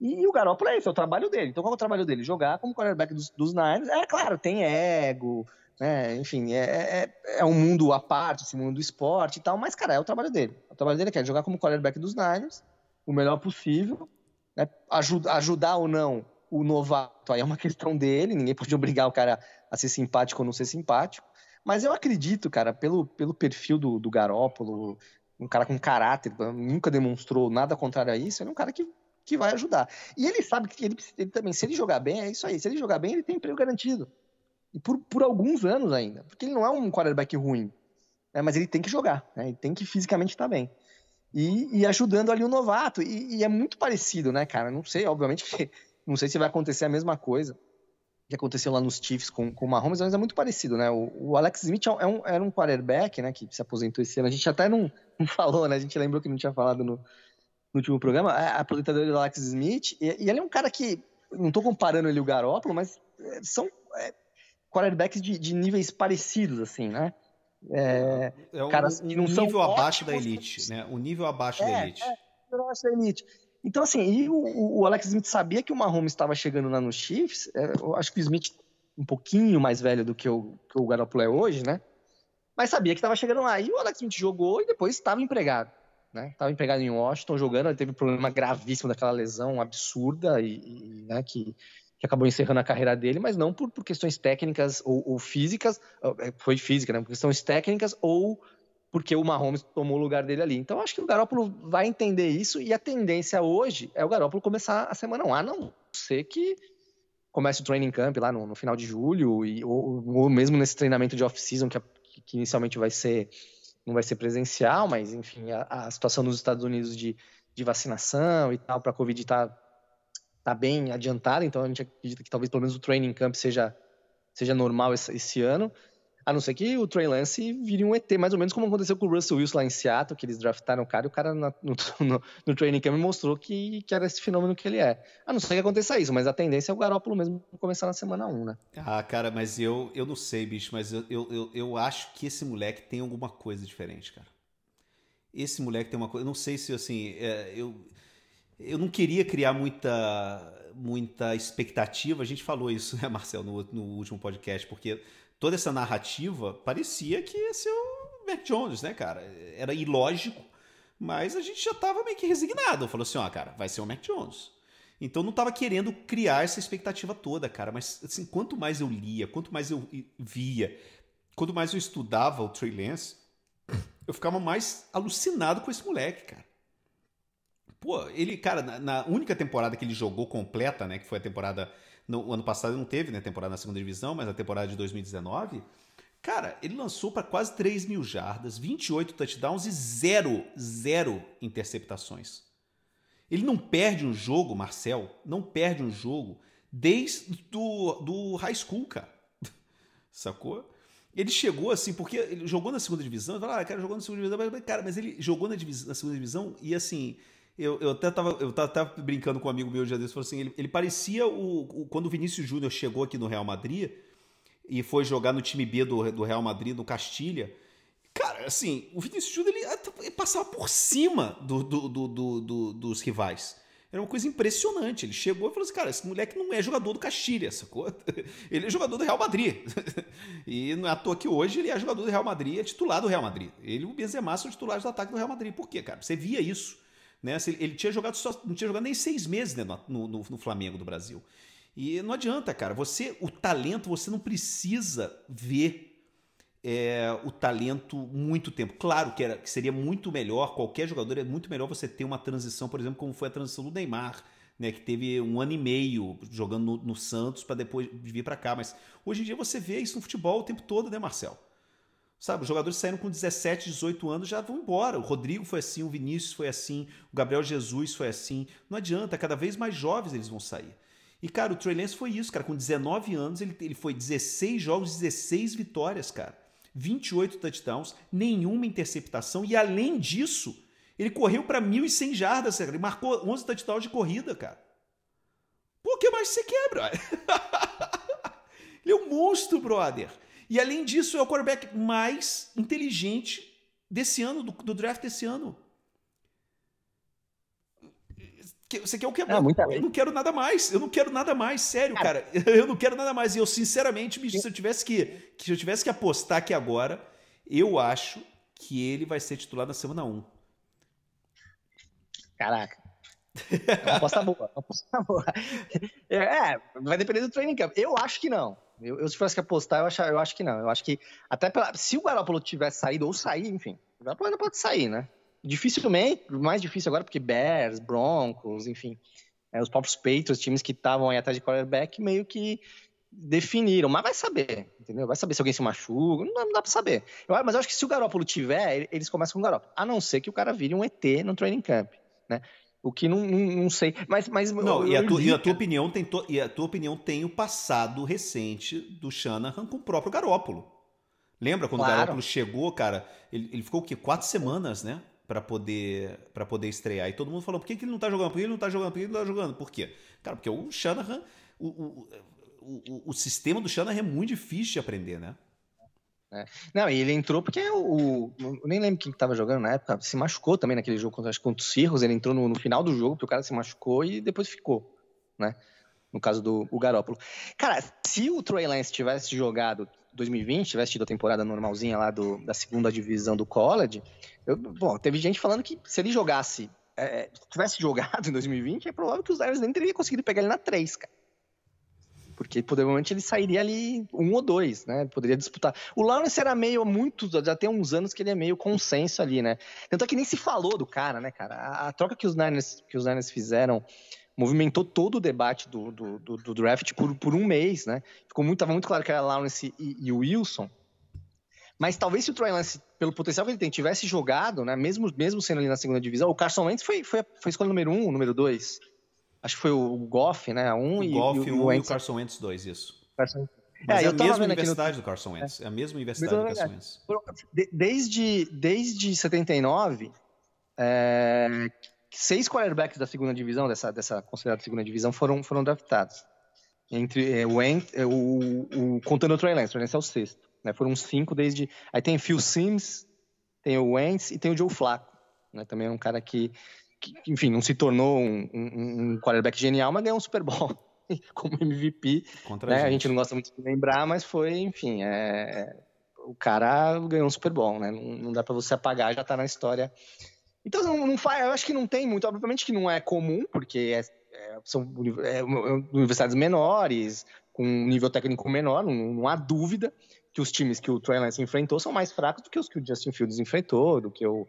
E o Garoppolo é esse, é o trabalho dele. Então qual é o trabalho dele? Jogar como quarterback dos, dos Niners. É claro, tem ego, né? Enfim, é, é, é um mundo à parte, esse mundo do esporte e tal, mas, cara, é o trabalho dele. O trabalho dele é jogar como quarterback dos Niners, o melhor possível, né? Ajuda, ajudar ou não o novato, aí é uma questão dele, ninguém pode obrigar o cara a ser simpático ou não ser simpático. Mas eu acredito, cara, pelo, pelo perfil do, do Garópolo, um cara com caráter, nunca demonstrou nada contrário a isso, ele é um cara que, que vai ajudar. E ele sabe que ele, ele também, se ele jogar bem, é isso aí. Se ele jogar bem, ele tem emprego garantido. E por, por alguns anos ainda. Porque ele não é um quarterback ruim. Né, mas ele tem que jogar, né, ele tem que fisicamente estar bem. E, e ajudando ali o novato. E, e, é muito parecido, né, cara? Não sei, obviamente que. Não sei se vai acontecer a mesma coisa que aconteceu lá nos Chiefs com, com o Mahomes, mas é muito parecido, né? O, o Alex Smith é um, era um quarterback, né, que se aposentou esse ano. A gente até não, não falou, né? A gente lembrou que não tinha falado no, no último programa. A aposentadoria do Alex Smith, e, e, ele é um cara que, não tô comparando ele o Garoppolo, mas é, são é, quarterbacks de, de, níveis parecidos, assim, né? É, é um, caras que não um nível são abaixo ótimos, da elite, né? O nível abaixo da é, elite. É, abaixo da elite. Então, assim, e o, o, Alex Smith sabia que o Mahomes estava chegando lá no Chiefs. É, eu acho que o Smith um pouquinho mais velho do que o, que o Garoppolo é hoje, né? Mas sabia que estava chegando lá. E o Alex Smith jogou e depois estava empregado. Né? Estava empregado em Washington jogando. Ele teve um problema gravíssimo daquela lesão absurda e, e né, que, que acabou encerrando a carreira dele, mas não por, por questões técnicas ou, ou físicas. É, foi física, né? Por questões técnicas ou porque o Mahomes tomou o lugar dele ali. Então acho que o Garoppolo vai entender isso e a tendência hoje é o Garoppolo começar a semana 1, a não ser que comece o training camp lá no, no final de julho e, ou, ou, mesmo nesse treinamento de off-season que, que, inicialmente vai ser não vai ser presencial, mas enfim, a, a situação nos Estados Unidos de, de vacinação e tal para a Covid está tá bem adiantada, então a gente acredita que talvez pelo menos o training camp seja, seja normal esse, esse ano. A não ser que o Trey Lance vire um ET, mais ou menos como aconteceu com o Russell Wilson lá em Seattle, que eles draftaram o cara e o cara no, no, no training camp mostrou que, que era esse fenômeno que ele é. A não ser que aconteça isso, mas a tendência é o Garópolo mesmo começar na semana 1, né? Ah, cara, mas eu, eu não sei, bicho, mas eu, eu, eu, eu acho que esse moleque tem alguma coisa diferente, cara. Esse moleque tem uma coisa. Eu não sei se assim. É, eu, eu não queria criar muita, muita expectativa. A gente falou isso, né, Marcel, no, no último podcast, porque toda essa narrativa parecia que ia ser o Mac Jones, né, cara? Era ilógico, mas a gente já tava meio que resignado. Falou assim, ó, cara, vai ser o Mac Jones. Então não tava querendo criar essa expectativa toda, cara. Mas assim, quanto mais eu lia, quanto mais eu via, quanto mais eu estudava o Trey Lance, eu ficava mais alucinado com esse moleque, cara. Pô, ele, cara, na, na única temporada que ele jogou completa, né, que foi a temporada no ano passado não teve, né? Temporada na segunda divisão, mas a temporada de 2019. Cara, ele lançou para quase 3 mil jardas, 28 touchdowns e zero, zero interceptações. Ele não perde um jogo, Marcel, não perde um jogo desde do, do high school, cara. Sacou? Ele chegou assim, porque ele jogou na segunda divisão, ele falou, ah, cara, jogou na segunda divisão, mas, cara, mas ele jogou na, divisão, na segunda divisão e assim, eu, eu até tava, eu tava, brincando com um amigo meu dia desse, falou assim, ele, ele parecia o, o, quando o Vinícius Júnior chegou aqui no Real Madrid e foi jogar no time B do, do Real Madrid, no Castilha. Cara, assim, o Vinícius Júnior ele, ele passava por cima do, do, dos rivais. Era uma coisa impressionante. Ele chegou e falou assim: cara, esse moleque não é jogador do Castilha, sacou? Ele é jogador do Real Madrid. E não é à toa que hoje ele é jogador do Real Madrid, é titular do Real Madrid. Ele e o Benzema são titulares do ataque do Real Madrid. Por quê, cara? Você via isso. Né? Ele tinha jogado só, não tinha jogado nem seis meses né, no, no, no Flamengo do Brasil. E não adianta, cara. Você, o talento, você não precisa ver é, o talento muito tempo. Claro que, era, que seria muito melhor, qualquer jogador é muito melhor você ter uma transição, por exemplo, como foi a transição do Neymar, né, que teve um ano e meio jogando no, no Santos para depois vir para cá. Mas hoje em dia você vê isso no futebol o tempo todo, né, Marcel? Sabe, os jogadores saíram com 17, 18 anos já vão embora. O Rodrigo foi assim, o Vinícius foi assim, o Gabriel Jesus foi assim. Não adianta, cada vez mais jovens eles vão sair. E, cara, o Trey Lance foi isso, cara. Com 19 anos, ele, ele foi 16 jogos, 16 vitórias, cara. 28 touchdowns, nenhuma interceptação. E, além disso, ele correu para 1.100 jardas, cara. Ele marcou 11 touchdowns de corrida, cara. Pô, o que mais você brother? ele é um monstro, brother. E além disso, é o quarterback mais inteligente desse ano, do, do draft desse ano. Você quer o que? Ah, muita eu não quero nada mais. Eu não quero nada mais, sério, cara. Eu não quero nada mais. E eu, sinceramente, se eu tivesse que, que se eu tivesse que apostar aqui agora, eu acho que ele vai ser titular na semana 1. Caraca. É uma aposta boa. Uma aposta boa. É, vai depender do training camp. Eu acho que não. Eu, eu se tivesse que apostar, eu acho, eu acho que não. Eu acho que até pela- se o Garoppolo tivesse saído ou sair, enfim, o Garoppolo ainda pode sair, né? Dificilmente, mais difícil agora porque Bears, Broncos, enfim, é, os próprios Patriots, times que estavam aí atrás de quarterback, meio que definiram, mas vai saber, entendeu? Vai saber se alguém se machuca, não dá, não dá pra saber. Eu- mas eu acho que se o Garoppolo tiver, ele- eles começam com o Garoppolo, a não ser que o cara vire um ET no training camp, né? O que não, não, não sei, mas... mas Não, e a, li, e a tua opinião tem to- e a tua opinião tem o passado recente do Shanahan com o próprio Garópolo. Lembra quando o Claro. Garópolo chegou, cara? Ele, ele ficou o quê? Quatro semanas, né? Pra poder, pra poder estrear. E todo mundo falou: por que, que ele não tá jogando? Por que ele não tá jogando? Por que ele não tá jogando? Por quê? Cara, porque o Shanahan. O, o, o, o- o sistema do Shanahan é muito difícil de aprender, né? Não, e ele entrou porque o. Eu nem lembro quem que tava jogando na época. Se machucou também naquele jogo contra, acho contra os Cirros. Ele entrou no, no final do jogo, porque o cara se machucou e depois ficou, né? No caso do o Garópolo. Cara, se o Trey Lance tivesse jogado 2020, tivesse tido a temporada normalzinha lá do, da segunda divisão do college, eu- bom, teve gente falando que se ele jogasse. é, tivesse jogado em 2020, é provável que os Lions nem teriam conseguido pegar ele na 3, cara. Porque provavelmente ele sairia ali um ou dois, né? Poderia disputar. O Lawrence era meio muito, já tem uns anos que ele é meio consenso ali, né? Tanto é que nem se falou do cara, né, cara? A, a troca que os Niners, que os Niners fizeram movimentou todo o debate do, do, do- do draft por, por um mês, né? Ficou muito, tava muito claro que era Lawrence e, e o Wilson. Mas talvez se o Troy Lance, pelo potencial que ele tem, tivesse jogado, né? Mesmo, mesmo sendo ali na segunda divisão, o Carson Wentz foi, foi, foi escolha número um, número dois. Acho que foi o Goff, né? Um O e, Golf e, 1 o e o. Carson Wentz 2, isso. Carson- Mas É, é, eu a mesma aqui no- universidade do Carson Wentz. É a mesma universidade do Carson Wentz. De- Desde, desde 79, é, seis quarterbacks da segunda divisão, dessa, dessa considerada segunda divisão, foram, foram draftados. Entre é, o, Wentz- é, o, o- contando o Trey Lance, o Trey Lance é o sexto. Né? Foram cinco desde. Aí tem Phil Sims, tem o Wentz e tem o Joe Flacco. Né? Também é um cara que, que, enfim, não se tornou um, um, um quarterback genial, mas ganhou um Super Bowl como MVP Contra né? a A gente. gente não gosta muito de lembrar, mas foi, enfim, é... o cara ganhou um Super Bowl, né? Não, não dá pra você apagar, já tá na história. Então, não, não faz, eu acho que não tem muito, obviamente que não é comum, porque é- é- são uni- é, universidades menores, com um nível técnico menor, não, não há dúvida que os times que o Trey Lance enfrentou são mais fracos do que os que o Justin Fields enfrentou, do que o,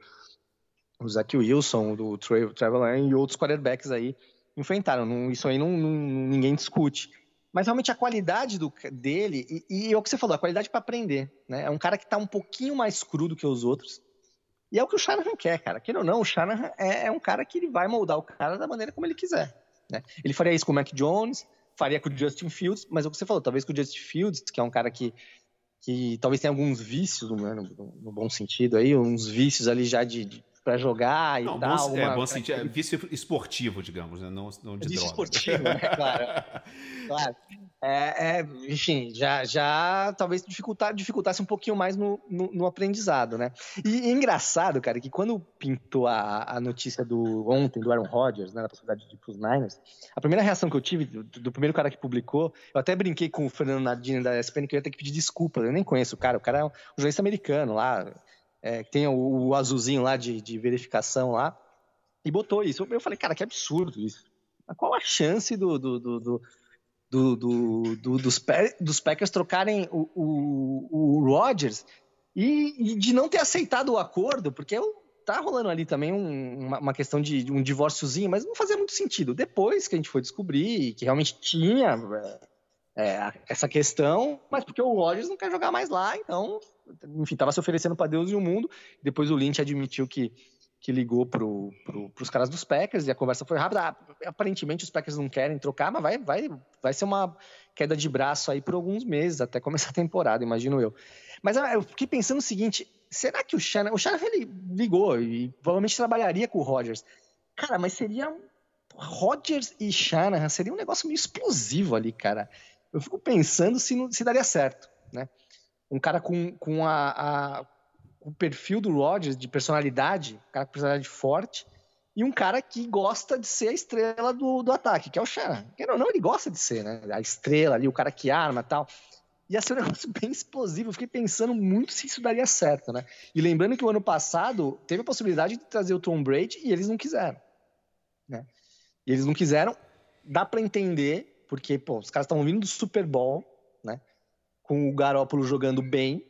o Zach Wilson, do Trevor Lawrence e outros quarterbacks aí enfrentaram. Isso aí não, não- ninguém discute. Mas realmente a qualidade do, dele, e, e é o que você falou, a qualidade para aprender. Né? É um cara que tá um pouquinho mais cru do que os outros. E é o que o Shanahan quer, cara. Queira ou não, o Shanahan é, é um cara que ele vai moldar o cara da maneira como ele quiser. Né? Ele faria isso com o Mac Jones, faria com o Justin Fields, mas é o que você falou, talvez com o Justin Fields, que é um cara que, que talvez tenha alguns vícios, né, no, no- no bom sentido aí, uns vícios ali já de, de para jogar e Não, tal. bom, é, bom sentido, é vício esportivo, digamos, né? não, não de Vício droga. esportivo, né? Claro. Claro. É, é, enfim, já, já talvez dificultar, dificultasse um pouquinho mais no, no, no aprendizado, né? E, é engraçado, cara, que quando pintou a, a notícia do ontem, do Aaron Rodgers, né, da possibilidade de ir pros Niners, a primeira reação que eu tive do, do primeiro cara que publicou, eu até brinquei com o Fernando Nardini da ESPN que eu ia ter que pedir desculpa, eu nem conheço o cara, o cara é um jornalista americano lá, é, tem o, o azulzinho lá de, de verificação lá, e botou isso. Eu falei, cara, que absurdo isso. Mas Qual a chance do, do, do, do, do, do- do- dos, dos Packers trocarem o, o, o Rodgers e, e de não ter aceitado o acordo? Porque tá rolando ali também um- uma, uma questão de, de um divórciozinho, mas não fazia muito sentido. Depois que a gente foi descobrir que realmente tinha é, essa questão, mas porque o Rodgers não quer jogar mais lá, então, enfim, tava se oferecendo para Deus e o mundo. Depois o Lynch admitiu que que ligou pro, pro, pros caras dos Packers e a conversa foi rápida. Ah, aparentemente os Packers não querem trocar, mas vai, vai, vai ser uma queda de braço aí por alguns meses, até começar a temporada, imagino eu. Mas ah, eu fiquei pensando o seguinte, será que o Shanahan... O Shanahan ele ligou e provavelmente trabalharia com o Rodgers. Cara, mas seria... Rodgers e Shanahan seria um negócio meio explosivo ali, cara. Eu fico pensando se, não- se daria certo, né? Um cara com, com a, a- o perfil do Rodgers de personalidade, um cara com personalidade forte, e um cara que gosta de ser a estrela do, do ataque, que é o ou não, ele gosta de ser, né? A estrela ali, o cara que arma e tal. Ia ser um negócio bem explosivo. Eu fiquei pensando muito se isso daria certo, né? E lembrando que o ano passado teve a possibilidade de trazer o Tom Brady e eles não quiseram, né? E eles não quiseram. Dá para entender, porque, pô, os caras estavam vindo do Super Bowl, né? Com o Garópolo jogando bem,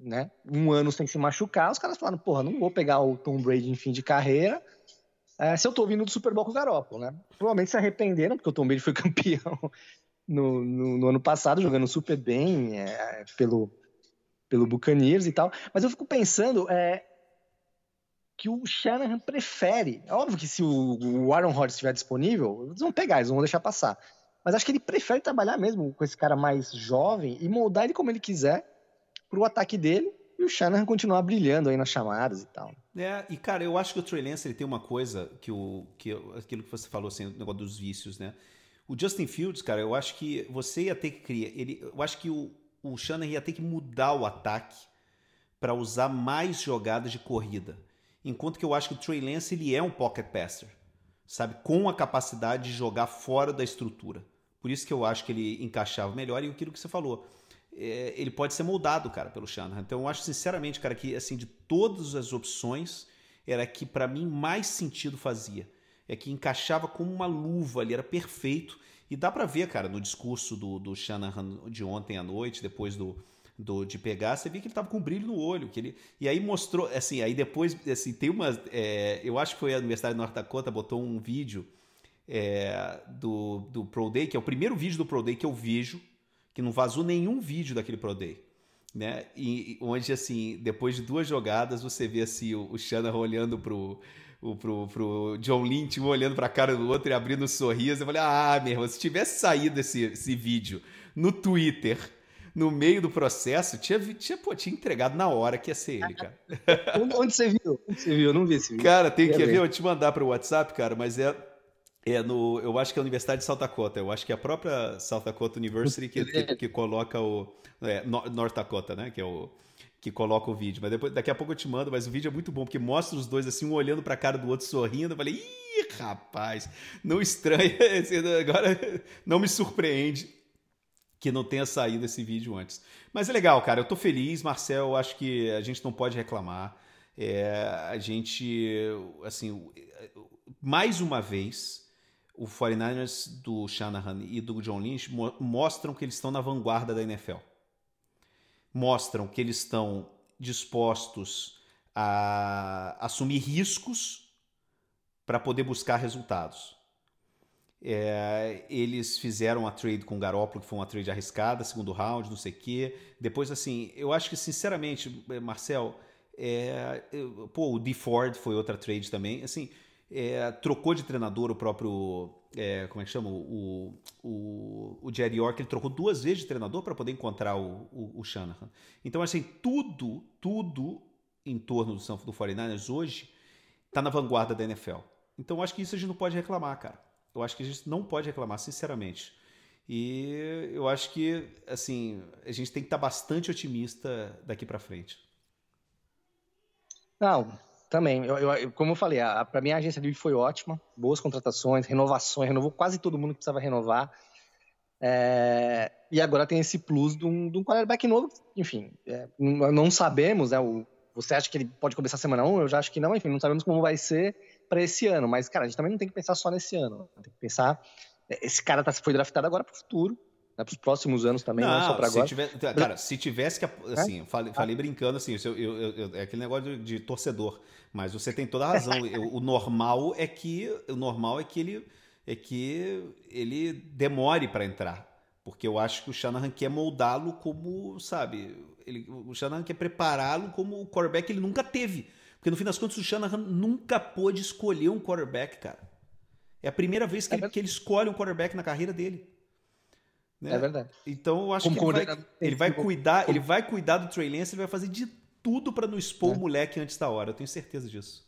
né? Um ano sem se machucar, os caras falaram, porra, não vou pegar o Tom Brady em fim de carreira é, se eu tô vindo do Super Bowl com o Garoppolo, né? Provavelmente se arrependeram, porque o Tom Brady foi campeão no, no, no ano passado, jogando super bem é, pelo, pelo Buccaneers e tal. Mas eu fico pensando é, que o Shanahan prefere. É óbvio que se o, o Aaron Rodgers estiver disponível, eles vão pegar, eles vão deixar passar. Mas acho que ele prefere trabalhar mesmo com esse cara mais jovem e moldar ele como ele quiser pro ataque dele e o Shanahan continuar brilhando aí nas chamadas e tal. É, e cara, eu acho que o Trey Lance ele tem uma coisa que o que aquilo que você falou assim, o negócio dos vícios, né? O Justin Fields, cara, eu acho que você ia ter que criar, ele, eu acho que o o Shanahan ia ter que mudar o ataque para usar mais jogadas de corrida. Enquanto que eu acho que o Trey Lance ele é um pocket passer, sabe, com a capacidade de jogar fora da estrutura. Por isso que eu acho que ele encaixava melhor e aquilo que você falou é, ele pode ser moldado, cara, pelo Shanahan. Então eu acho sinceramente, cara, que assim de todas as opções era que para mim mais sentido fazia. É que encaixava como uma luva ali, era perfeito. E dá para ver, cara, no discurso do, do Shanahan de ontem à noite, depois do, do de pegar, você vê que ele tava com um brilho no olho, que ele e aí mostrou, assim, aí depois, assim, tem uma, é, eu acho que foi a Universidade de North Dakota botou um vídeo é, do, do Pro Day, que é o primeiro vídeo do Pro Day que eu vejo, que não vazou nenhum vídeo daquele Pro Day. Né? E, onde, assim, depois de duas jogadas, você vê assim, o, o Shanahan olhando pro, o, pro, pro John Lynch, um olhando pra cara do outro e abrindo um sorriso. Eu falei, ah, meu irmão, se tivesse saído esse, esse vídeo no Twitter, no meio do processo, tinha, tinha, pô, tinha entregado na hora que ia ser ele, cara. Onde você viu? Onde você viu? Eu não vi esse vídeo. Cara, tem que ver, eu te mandar pro WhatsApp, cara, mas é é no, eu acho que é a Universidade de South Dakota. Eu acho que é a própria South Dakota University que, que, que coloca o. É, North Dakota, né? Que é o. Que coloca o vídeo. Mas depois, daqui a pouco eu te mando, mas o vídeo é muito bom, porque mostra os dois assim, um olhando pra cara do outro sorrindo. Eu falei, ih, rapaz, não estranha. Agora não me surpreende que não tenha saído esse vídeo antes. Mas é legal, cara. Eu tô feliz, Marcel. Eu acho que a gente não pode reclamar. É, a gente, assim, mais uma vez o 49ers do Shanahan e do John Lynch mo mostram que eles estão na vanguarda da NFL. Mostram que eles estão dispostos a assumir riscos para poder buscar resultados. É, eles fizeram a trade com o Garoppolo, que foi uma trade arriscada, segundo round, não sei o quê. Depois, assim, eu acho que, sinceramente, Marcel, é, pô, o D Ford foi outra trade também. Assim, é, trocou de treinador o próprio. É, como é que chama? O, o, o Jerry York ele trocou duas vezes de treinador para poder encontrar o, o, o, Shanahan. Então, assim, tudo, tudo em torno do, do 49ers hoje está na vanguarda da NFL. Então, eu acho que isso a gente não pode reclamar, cara. Eu acho que a gente não pode reclamar, sinceramente. E eu acho que, assim, a gente tem que estar tá bastante otimista daqui para frente. Não, também, eu, eu, como eu falei, para mim a agência livre foi ótima, boas contratações, renovações, renovou quase todo mundo que precisava renovar. É, e agora tem esse plus de um, de um quarterback novo, enfim, é, não sabemos, né, o, você acha que ele pode começar semana 1? Eu já acho que não, enfim, não sabemos como vai ser para esse ano, mas, cara, a gente também não tem que pensar só nesse ano, tem que pensar, é, esse cara tá, foi draftado agora para o futuro, né, para os próximos anos também, não, não só para agora. Tiver, cara, se tivesse que. Assim, é? falei, falei, brincando assim, eu, eu, eu, é aquele negócio de, de, torcedor. Mas você tem toda a razão. o normal é que. O normal é que ele. É que ele demore para entrar. Porque eu acho que o Shanahan quer moldá-lo como, sabe, ele, o Shanahan quer prepará-lo como o quarterback que ele nunca teve. Porque no fim das contas o Shanahan nunca pôde escolher um quarterback, cara. É a primeira vez que, é ele, que ele escolhe um quarterback na carreira dele. Né? É verdade. Então eu acho Como que ele vai, ele vai cuidar, ele vai cuidar do Trey Lance, ele vai fazer de tudo para não expor é. o moleque antes da hora. Eu tenho certeza disso.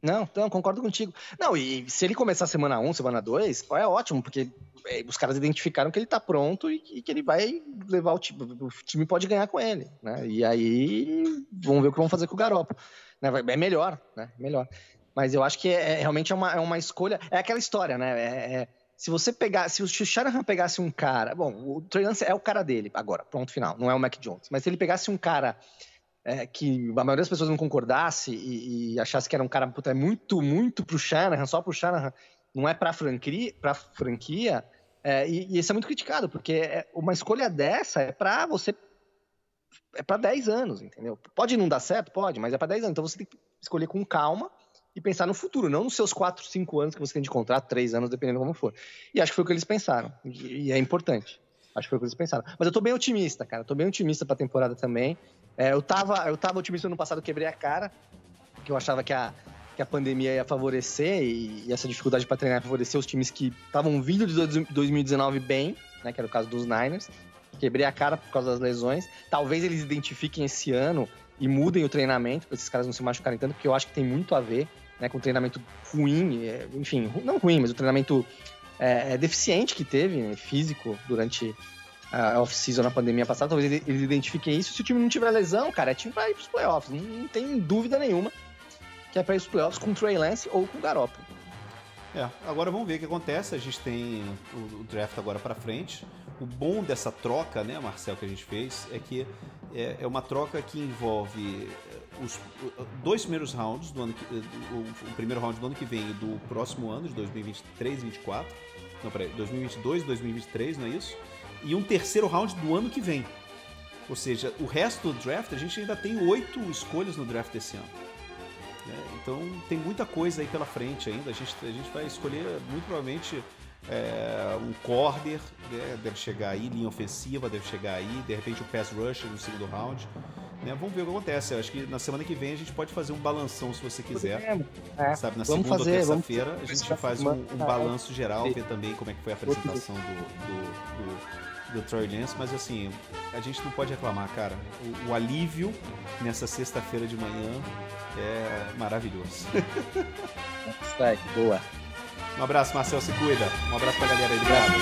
Não, então, concordo contigo. Não, e se ele começar semana 1, semana 2, é ótimo, porque é, os caras identificaram que ele tá pronto e, e que ele vai levar o time, o time pode ganhar com ele, né? E aí, vamos ver o que vão fazer com o Garoppolo. Né? É melhor, né? Melhor. Mas eu acho que é, é- realmente é uma, é uma escolha. É aquela história, né? É- é- se você pegar, se o Shanahan pegasse um cara, bom, o Trey Lance é o cara dele agora, pronto, final, não é o Mac Jones. Mas se ele pegasse um cara é, que a maioria das pessoas não concordasse e, e achasse que era um cara puta, é muito, muito pro Shanahan, só pro Shanahan, não é pra franquia, pra franquia é, e, e isso é muito criticado, porque é- uma escolha dessa é pra você. É pra 10 anos, entendeu? Pode não dar certo? Pode, mas é pra 10 anos. Então você tem que escolher com calma e pensar no futuro, não nos seus 4, 5 anos que você tem de contrato, 3 anos, dependendo como for. E acho que foi o que eles pensaram. E, e é importante. Acho que foi o que eles pensaram. Mas eu tô bem otimista, cara. Tô bem otimista pra temporada também. É, eu, tava, eu tava otimista no passado, quebrei a cara, porque eu achava que a, que a pandemia ia favorecer e, e essa dificuldade para treinar ia favorecer os times que estavam vindo de dois- 2019 bem, né, que era o caso dos Niners. Quebrei a cara por causa das lesões. Talvez eles identifiquem esse ano e mudem o treinamento para esses caras não se machucarem tanto, porque eu acho que tem muito a ver né, com o treinamento ruim, é, enfim, não ruim, mas o treinamento é, é, deficiente que teve, né, físico, durante a off-season na pandemia passada. Talvez eles identifiquem isso. Se o time não tiver lesão, cara, é time pra ir pros playoffs. Não, não tem dúvida nenhuma que é pra ir pros playoffs com o Trey Lance ou com o Garoppolo. É, agora vamos ver o que acontece. A gente tem o, o draft agora pra frente. O bom dessa troca, né, Marcel, que a gente fez, é que é, é uma troca que envolve eh, os o- dois primeiros rounds do ano que, eh, o, o primeiro round do ano que vem e do próximo ano, de 2023 e 2024. Não, peraí, 2022 2023, não é isso? E um terceiro round do ano que vem. Ou seja, o resto do draft, a gente ainda tem oito escolhas no draft desse ano. Né? Então tem muita coisa aí pela frente ainda. A gente, a gente vai escolher muito provavelmente é, um corner, né? deve chegar aí, linha ofensiva deve chegar aí, de repente o pass rusher no segundo round. né? Vamos ver o que acontece. Eu acho que na semana que vem a gente pode fazer um balanção se você quiser. É, Sabe, na segunda fazer, ou terça-feira a gente faz um, um balanço geral, ver também como é que foi a apresentação do, do, do, do Troy Lance, mas assim, a gente não pode reclamar, cara. O, o alívio nessa sexta-feira de manhã é maravilhoso. Vai, boa. Um abraço, Marcel, se cuida. Um abraço pra galera aí, obrigado.